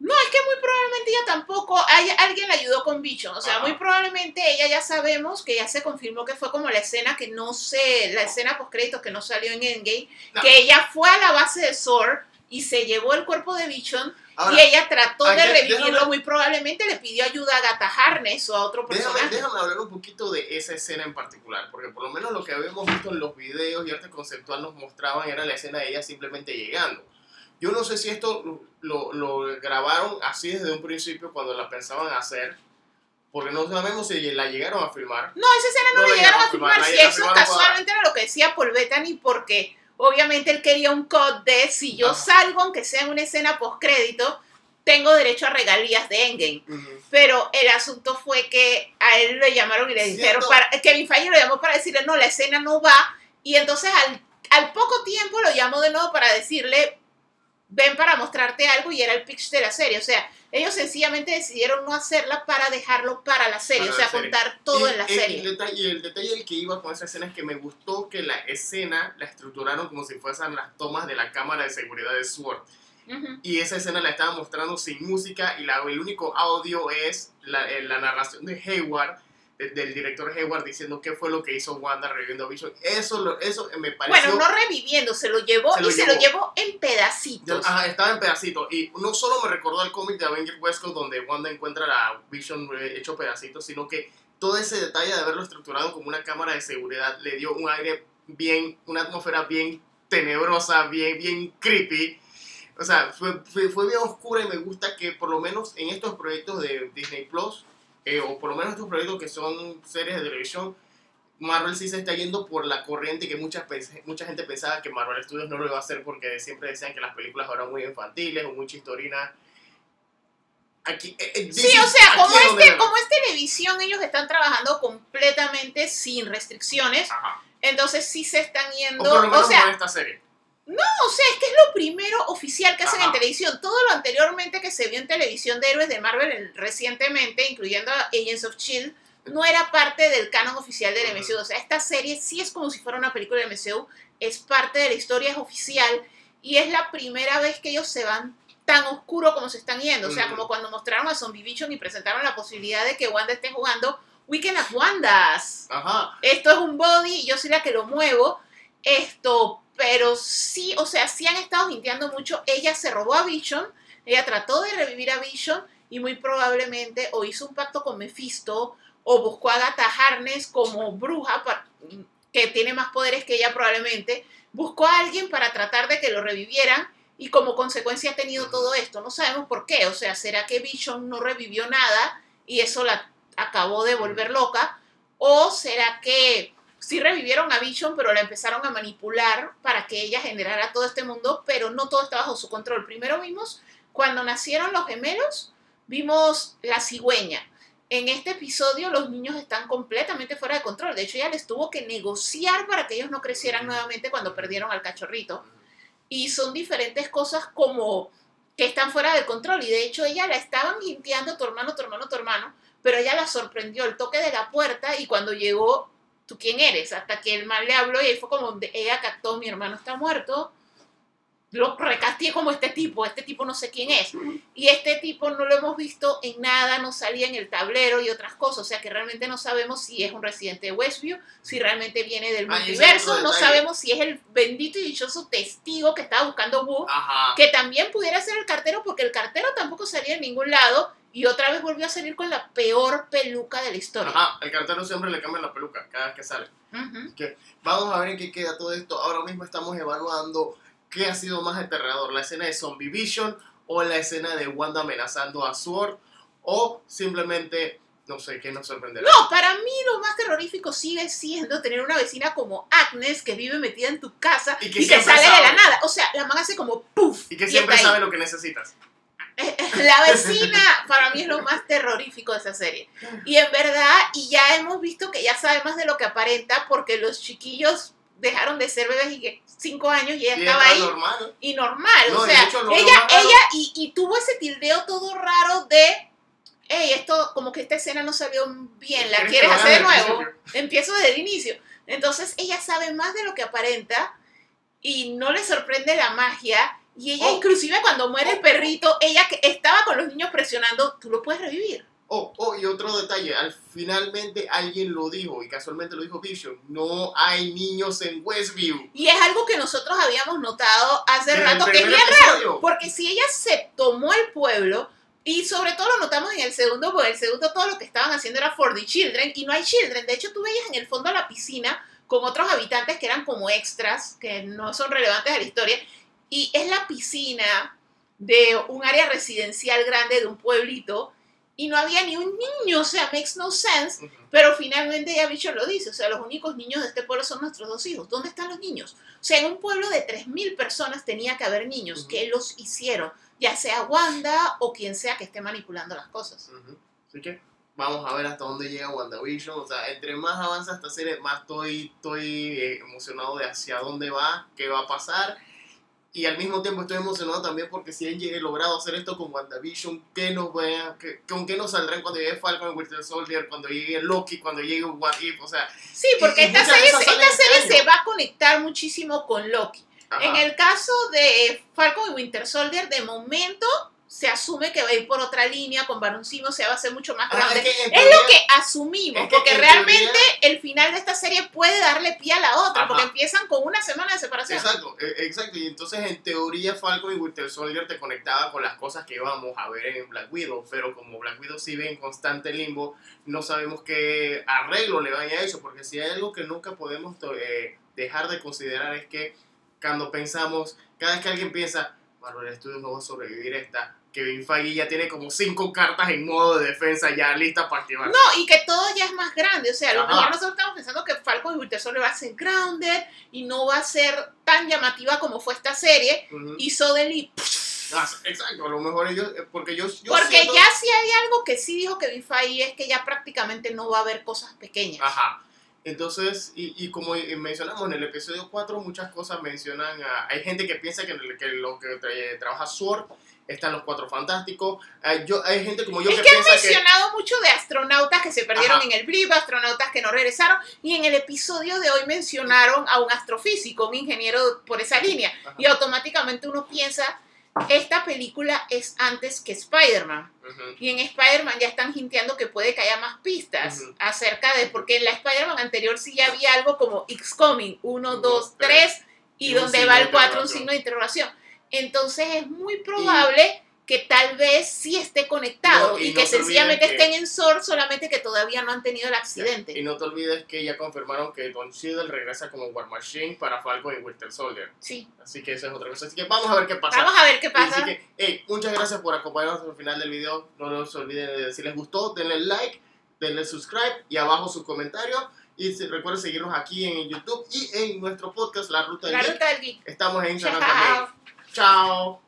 No, es que muy probablemente ella tampoco, hay, alguien la ayudó con Vision, o sea, Ajá. muy probablemente ella ya sabemos que ya se confirmó que fue como la escena que no sé, la escena post créditos que no salió en Endgame, No. que ella fue a la base de Sword y se llevó el cuerpo de Vision Ahora, y ella trató de revivirlo, déjame- muy probablemente le pidió ayuda a Gata Harness o a otro Déjame, personaje. déjame hablar un poquito de esa escena en particular, porque por lo menos lo que habíamos visto en los videos y arte conceptual nos mostraban era la escena de ella simplemente llegando. Yo no sé si esto lo, lo grabaron así desde un principio cuando la pensaban hacer, porque no sabemos si la llegaron a filmar. No, esa escena no, No la llegaron a filmar. Si eso casualmente era lo que decía Paul Bettany, porque obviamente él quería un cut de si yo Ajá. salgo, aunque sea en una escena post crédito, tengo derecho a regalías de Endgame. Pero el asunto fue que a él le llamaron y le dijeron, para, Kevin Feige lo llamó para decirle, no, la escena no va. Y entonces al, al poco tiempo lo llamó de nuevo para decirle, ven para mostrarte algo y era el pitch de la serie. O sea, ellos sencillamente decidieron no hacerla para dejarlo para la serie, Para o sea, contar todo Y en la el serie. detalle- y el detalle del que iba con esa escena es que me gustó que la escena la estructuraron como si fuesen las tomas de la cámara de seguridad de SWORD. Ujú. Y esa escena la estaban mostrando sin música y la, el único audio es la, eh, la narración de Hayward, del director Hayward, diciendo qué fue lo que hizo Wanda reviviendo a Vision. Eso, lo- eso me pareció... Bueno, no reviviendo, se lo llevó Se lo y se lo llevó. en pedacitos. Ajá, estaba en pedacitos. Y no solo me recordó al cómic de Avenger West Coast donde Wanda encuentra la Vision eh, hecho pedacitos, sino que todo ese detalle de haberlo estructurado como una cámara de seguridad le dio un aire bien, una atmósfera bien tenebrosa, bien, bien creepy. O sea, fue, fue, fue bien oscura y me gusta que por lo menos en estos proyectos de Disney Plus, eh, o por lo menos estos proyectos que son series de televisión, Marvel sí se está yendo por la corriente que muchas, pens- mucha gente pensaba que Marvel Studios no lo iba a hacer porque siempre decían que las películas eran muy infantiles o muy chistorinas. Aquí, eh, eh, Sí, o sea, como es como es televisión, ellos están trabajando completamente sin restricciones. Ajá. Entonces sí se están O yendo. por lo menos O sea, esta serie. O sea, es que es lo primero oficial que hacen Ajá. en televisión. Todo lo anteriormente que se vio en televisión de héroes de Marvel en- recientemente, incluyendo a Agents of Shield, no era parte del canon oficial del. MCU. O sea, esta serie sí es como si fuera una película del MCU, es parte de la historia, es oficial y es la primera vez que ellos se van tan oscuro como se están yendo. O sea, como cuando mostraron a Zombie Vision y presentaron la posibilidad de que Wanda esté jugando Weekend at Wandas Ajá. esto es un body y yo soy la que lo muevo. Esto, pero sí, o sea, sí han estado jinteando mucho. Ella se robó a Vision, ella trató de revivir a Vision y muy probablemente o hizo un pacto con Mephisto o buscó a Agatha Harness como bruja pa- que tiene más poderes que ella probablemente. Buscó a alguien para tratar de que lo revivieran y como consecuencia ha tenido todo esto. No sabemos por qué. O sea, ¿será que Vision no revivió nada y eso la acabó de volver loca? ¿O será que sí revivieron a Vision, pero la empezaron a manipular para que ella generara todo este mundo, pero no todo está bajo su control? Primero vimos, cuando nacieron los gemelos, vimos la cigüeña. En este episodio los niños están completamente fuera de control. De hecho, ella les tuvo que negociar para que ellos no crecieran nuevamente cuando perdieron al cachorrito. Y son diferentes cosas como que están fuera de control. Y de hecho, ella la estaban limpiando, tu hermano, tu hermano, tu hermano pero ella la sorprendió el toque de la puerta y cuando llegó, ¿tú quién eres? Hasta que el mal le habló y ahí fue como ella captó, mi hermano está muerto, lo recasteé como este tipo, este tipo no sé quién es. Y este tipo no lo hemos visto en nada, no salía en el tablero y otras cosas, o sea que realmente no sabemos si es un residente de Westview, si realmente viene del Ah, multiverso, no sabemos si es el bendito y dichoso testigo que estaba buscando Wu, Ajá. que también pudiera ser el cartero, porque el cartero tampoco salía en ningún lado y otra vez volvió a salir con la peor peluca de la historia. Ajá. El cartero siempre le cambia la peluca cada vez que sale. Ujú. Vamos a ver en qué queda todo esto. Ahora mismo estamos evaluando qué ha sido más aterrador, la escena de Zombie Vision o la escena de Wanda amenazando a Sword o simplemente, no sé, qué nos sorprenderá. No, para mí lo más terrorífico sigue siendo tener una vecina como Agnes que vive metida en tu casa Y y que que, siempre sale de la sabe. nada. O sea, la man hace como puff. Y que siempre ahí. sabe lo que necesitas. La vecina para mí es lo más terrorífico de esa serie. Y en verdad, y ya hemos visto que ya sabe más de lo que aparenta porque los chiquillos dejaron de ser bebés y que cinco años y ella Y estaba ahí normal. y normal. No, o de sea, hecho, lo- lo ella, ella, y, y tuvo ese tildeo todo raro de, hey, esto, como que esta escena no salió bien, ¿la ¿Quieres hacer de nuevo? Empiezo desde el inicio. Entonces ella sabe más de lo que aparenta y no le sorprende la magia. Y ella, Oh. inclusive cuando muere el perrito, ella que estaba con los niños presionando, tú lo puedes revivir. Oh, oh, y otro detalle, al finalmente alguien lo dijo, y casualmente lo dijo Vision, no hay niños en Westview. Y es algo que nosotros habíamos notado hace Desde rato, que es raro, porque si ella se tomó el pueblo, y sobre todo lo notamos en el segundo, porque el segundo todo lo que estaban haciendo era for the children, y no hay children, de hecho tú veías en el fondo la piscina con otros habitantes que eran como extras, que no son relevantes a la historia, y es la piscina de un área residencial grande de un pueblito, y no había ni un niño, o sea, makes no sense, Ujú. pero finalmente ya Bicho lo dice, o sea, los únicos niños de este pueblo son nuestros dos hijos. ¿Dónde están los niños? O sea, en un pueblo de 3.000 personas tenía que haber niños. Ujú. que los hicieron? Ya sea Wanda o quien sea que esté manipulando las cosas. Ujú. Así que vamos a ver hasta dónde llega WandaVision. O sea, entre más avanza esta serie, más estoy, estoy eh, emocionado de hacia dónde va, qué va a pasar. Y al mismo tiempo estoy emocionado también porque si han logrado hacer esto con WandaVision, ¿qué nos vea, qué- ¿con qué nos saldrán cuando llegue Falcon y Winter Soldier, cuando llegue Loki, cuando llegue What If? O sea, Sí, porque Y- y esta de serie, esta este serie se va a conectar muchísimo con Loki. ajá. En el caso de Falcon y Winter Soldier, de momento se asume que va a ir por otra línea, con Baron Simo se va a hacer mucho más Ah, grande. es que en Es teoría- lo que asumimos, es que porque en realmente teoría- el final de esta serie puede darle pie a la otra, Ajá. porque empiezan con una semana de separación. Exacto, e- exacto. Y entonces en teoría Falcon y Winter Soldier te conectaba con las cosas que íbamos a ver en Black Widow, pero como Black Widow sigue en constante limbo, no sabemos qué arreglo le vaya a eso, porque si hay algo que nunca podemos eh, dejar de considerar es que cuando pensamos, cada vez que alguien piensa, Marvel Studios no va a sobrevivir esta, Kevin Feige ya tiene como cinco cartas en modo de defensa ya listas para activar. No, y que todo ya es más grande. O sea, a lo mejor nosotros estamos pensando que Falcon y Winter Soldier va a ser grounded y no va a ser tan llamativa como fue esta serie. Y Suddenly, Ah, exacto, a lo mejor ellos, eh, porque yo... yo porque siento- ya sí hay algo que sí dijo Kevin Feige es que ya prácticamente no va a haber cosas pequeñas. Ajá. Entonces, y, y como mencionamos en el episodio 4, muchas cosas mencionan a... Hay gente que piensa que, en el- que lo que tra- trabaja Sword están los Cuatro Fantásticos. Hay, yo, hay gente como yo es que, que han piensa que... mencionado mucho de astronautas que se perdieron Ajá. en el blip, astronautas que no regresaron, y en el episodio de hoy mencionaron a un astrofísico, un ingeniero por esa línea, Ajá. y automáticamente uno piensa, esta película es antes que Spider-Man. Y en Spider-Man ya están hinteando que puede que haya más pistas acerca de, porque en la Spider-Man anterior sí ya había algo como X-Coming, 1, Uno, 2, tres. 3, y donde va el 4 un signo de interrogación. Entonces es muy probable que tal vez sí esté conectado No, y y, no que se sencillamente que- estén en SOR, solamente que todavía no han tenido el accidente. Y no te olvides que ya confirmaron que Don Cheadle regresa como War Machine para Falcon y Winter Soldier. Sí. Así que esa es otra cosa. Así que vamos a ver qué pasa. Vamos a ver qué pasa. Así que, hey, muchas gracias por acompañarnos al final del video. No se olviden de si les gustó, denle like, denle subscribe y abajo su comentario. Y recuerden seguirnos aquí en YouTube y en nuestro podcast La Ruta del La Geek. ruta del geek. Estamos en Instagram Chao. también. Chao.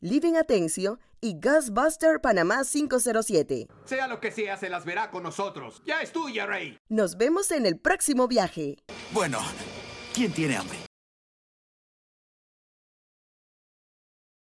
Living Atencio y Ghostbuster Panamá 507. Sea lo que sea, se las verá con nosotros. Ya es tuya, Rey. Nos vemos en el próximo viaje. Bueno, ¿quién tiene hambre?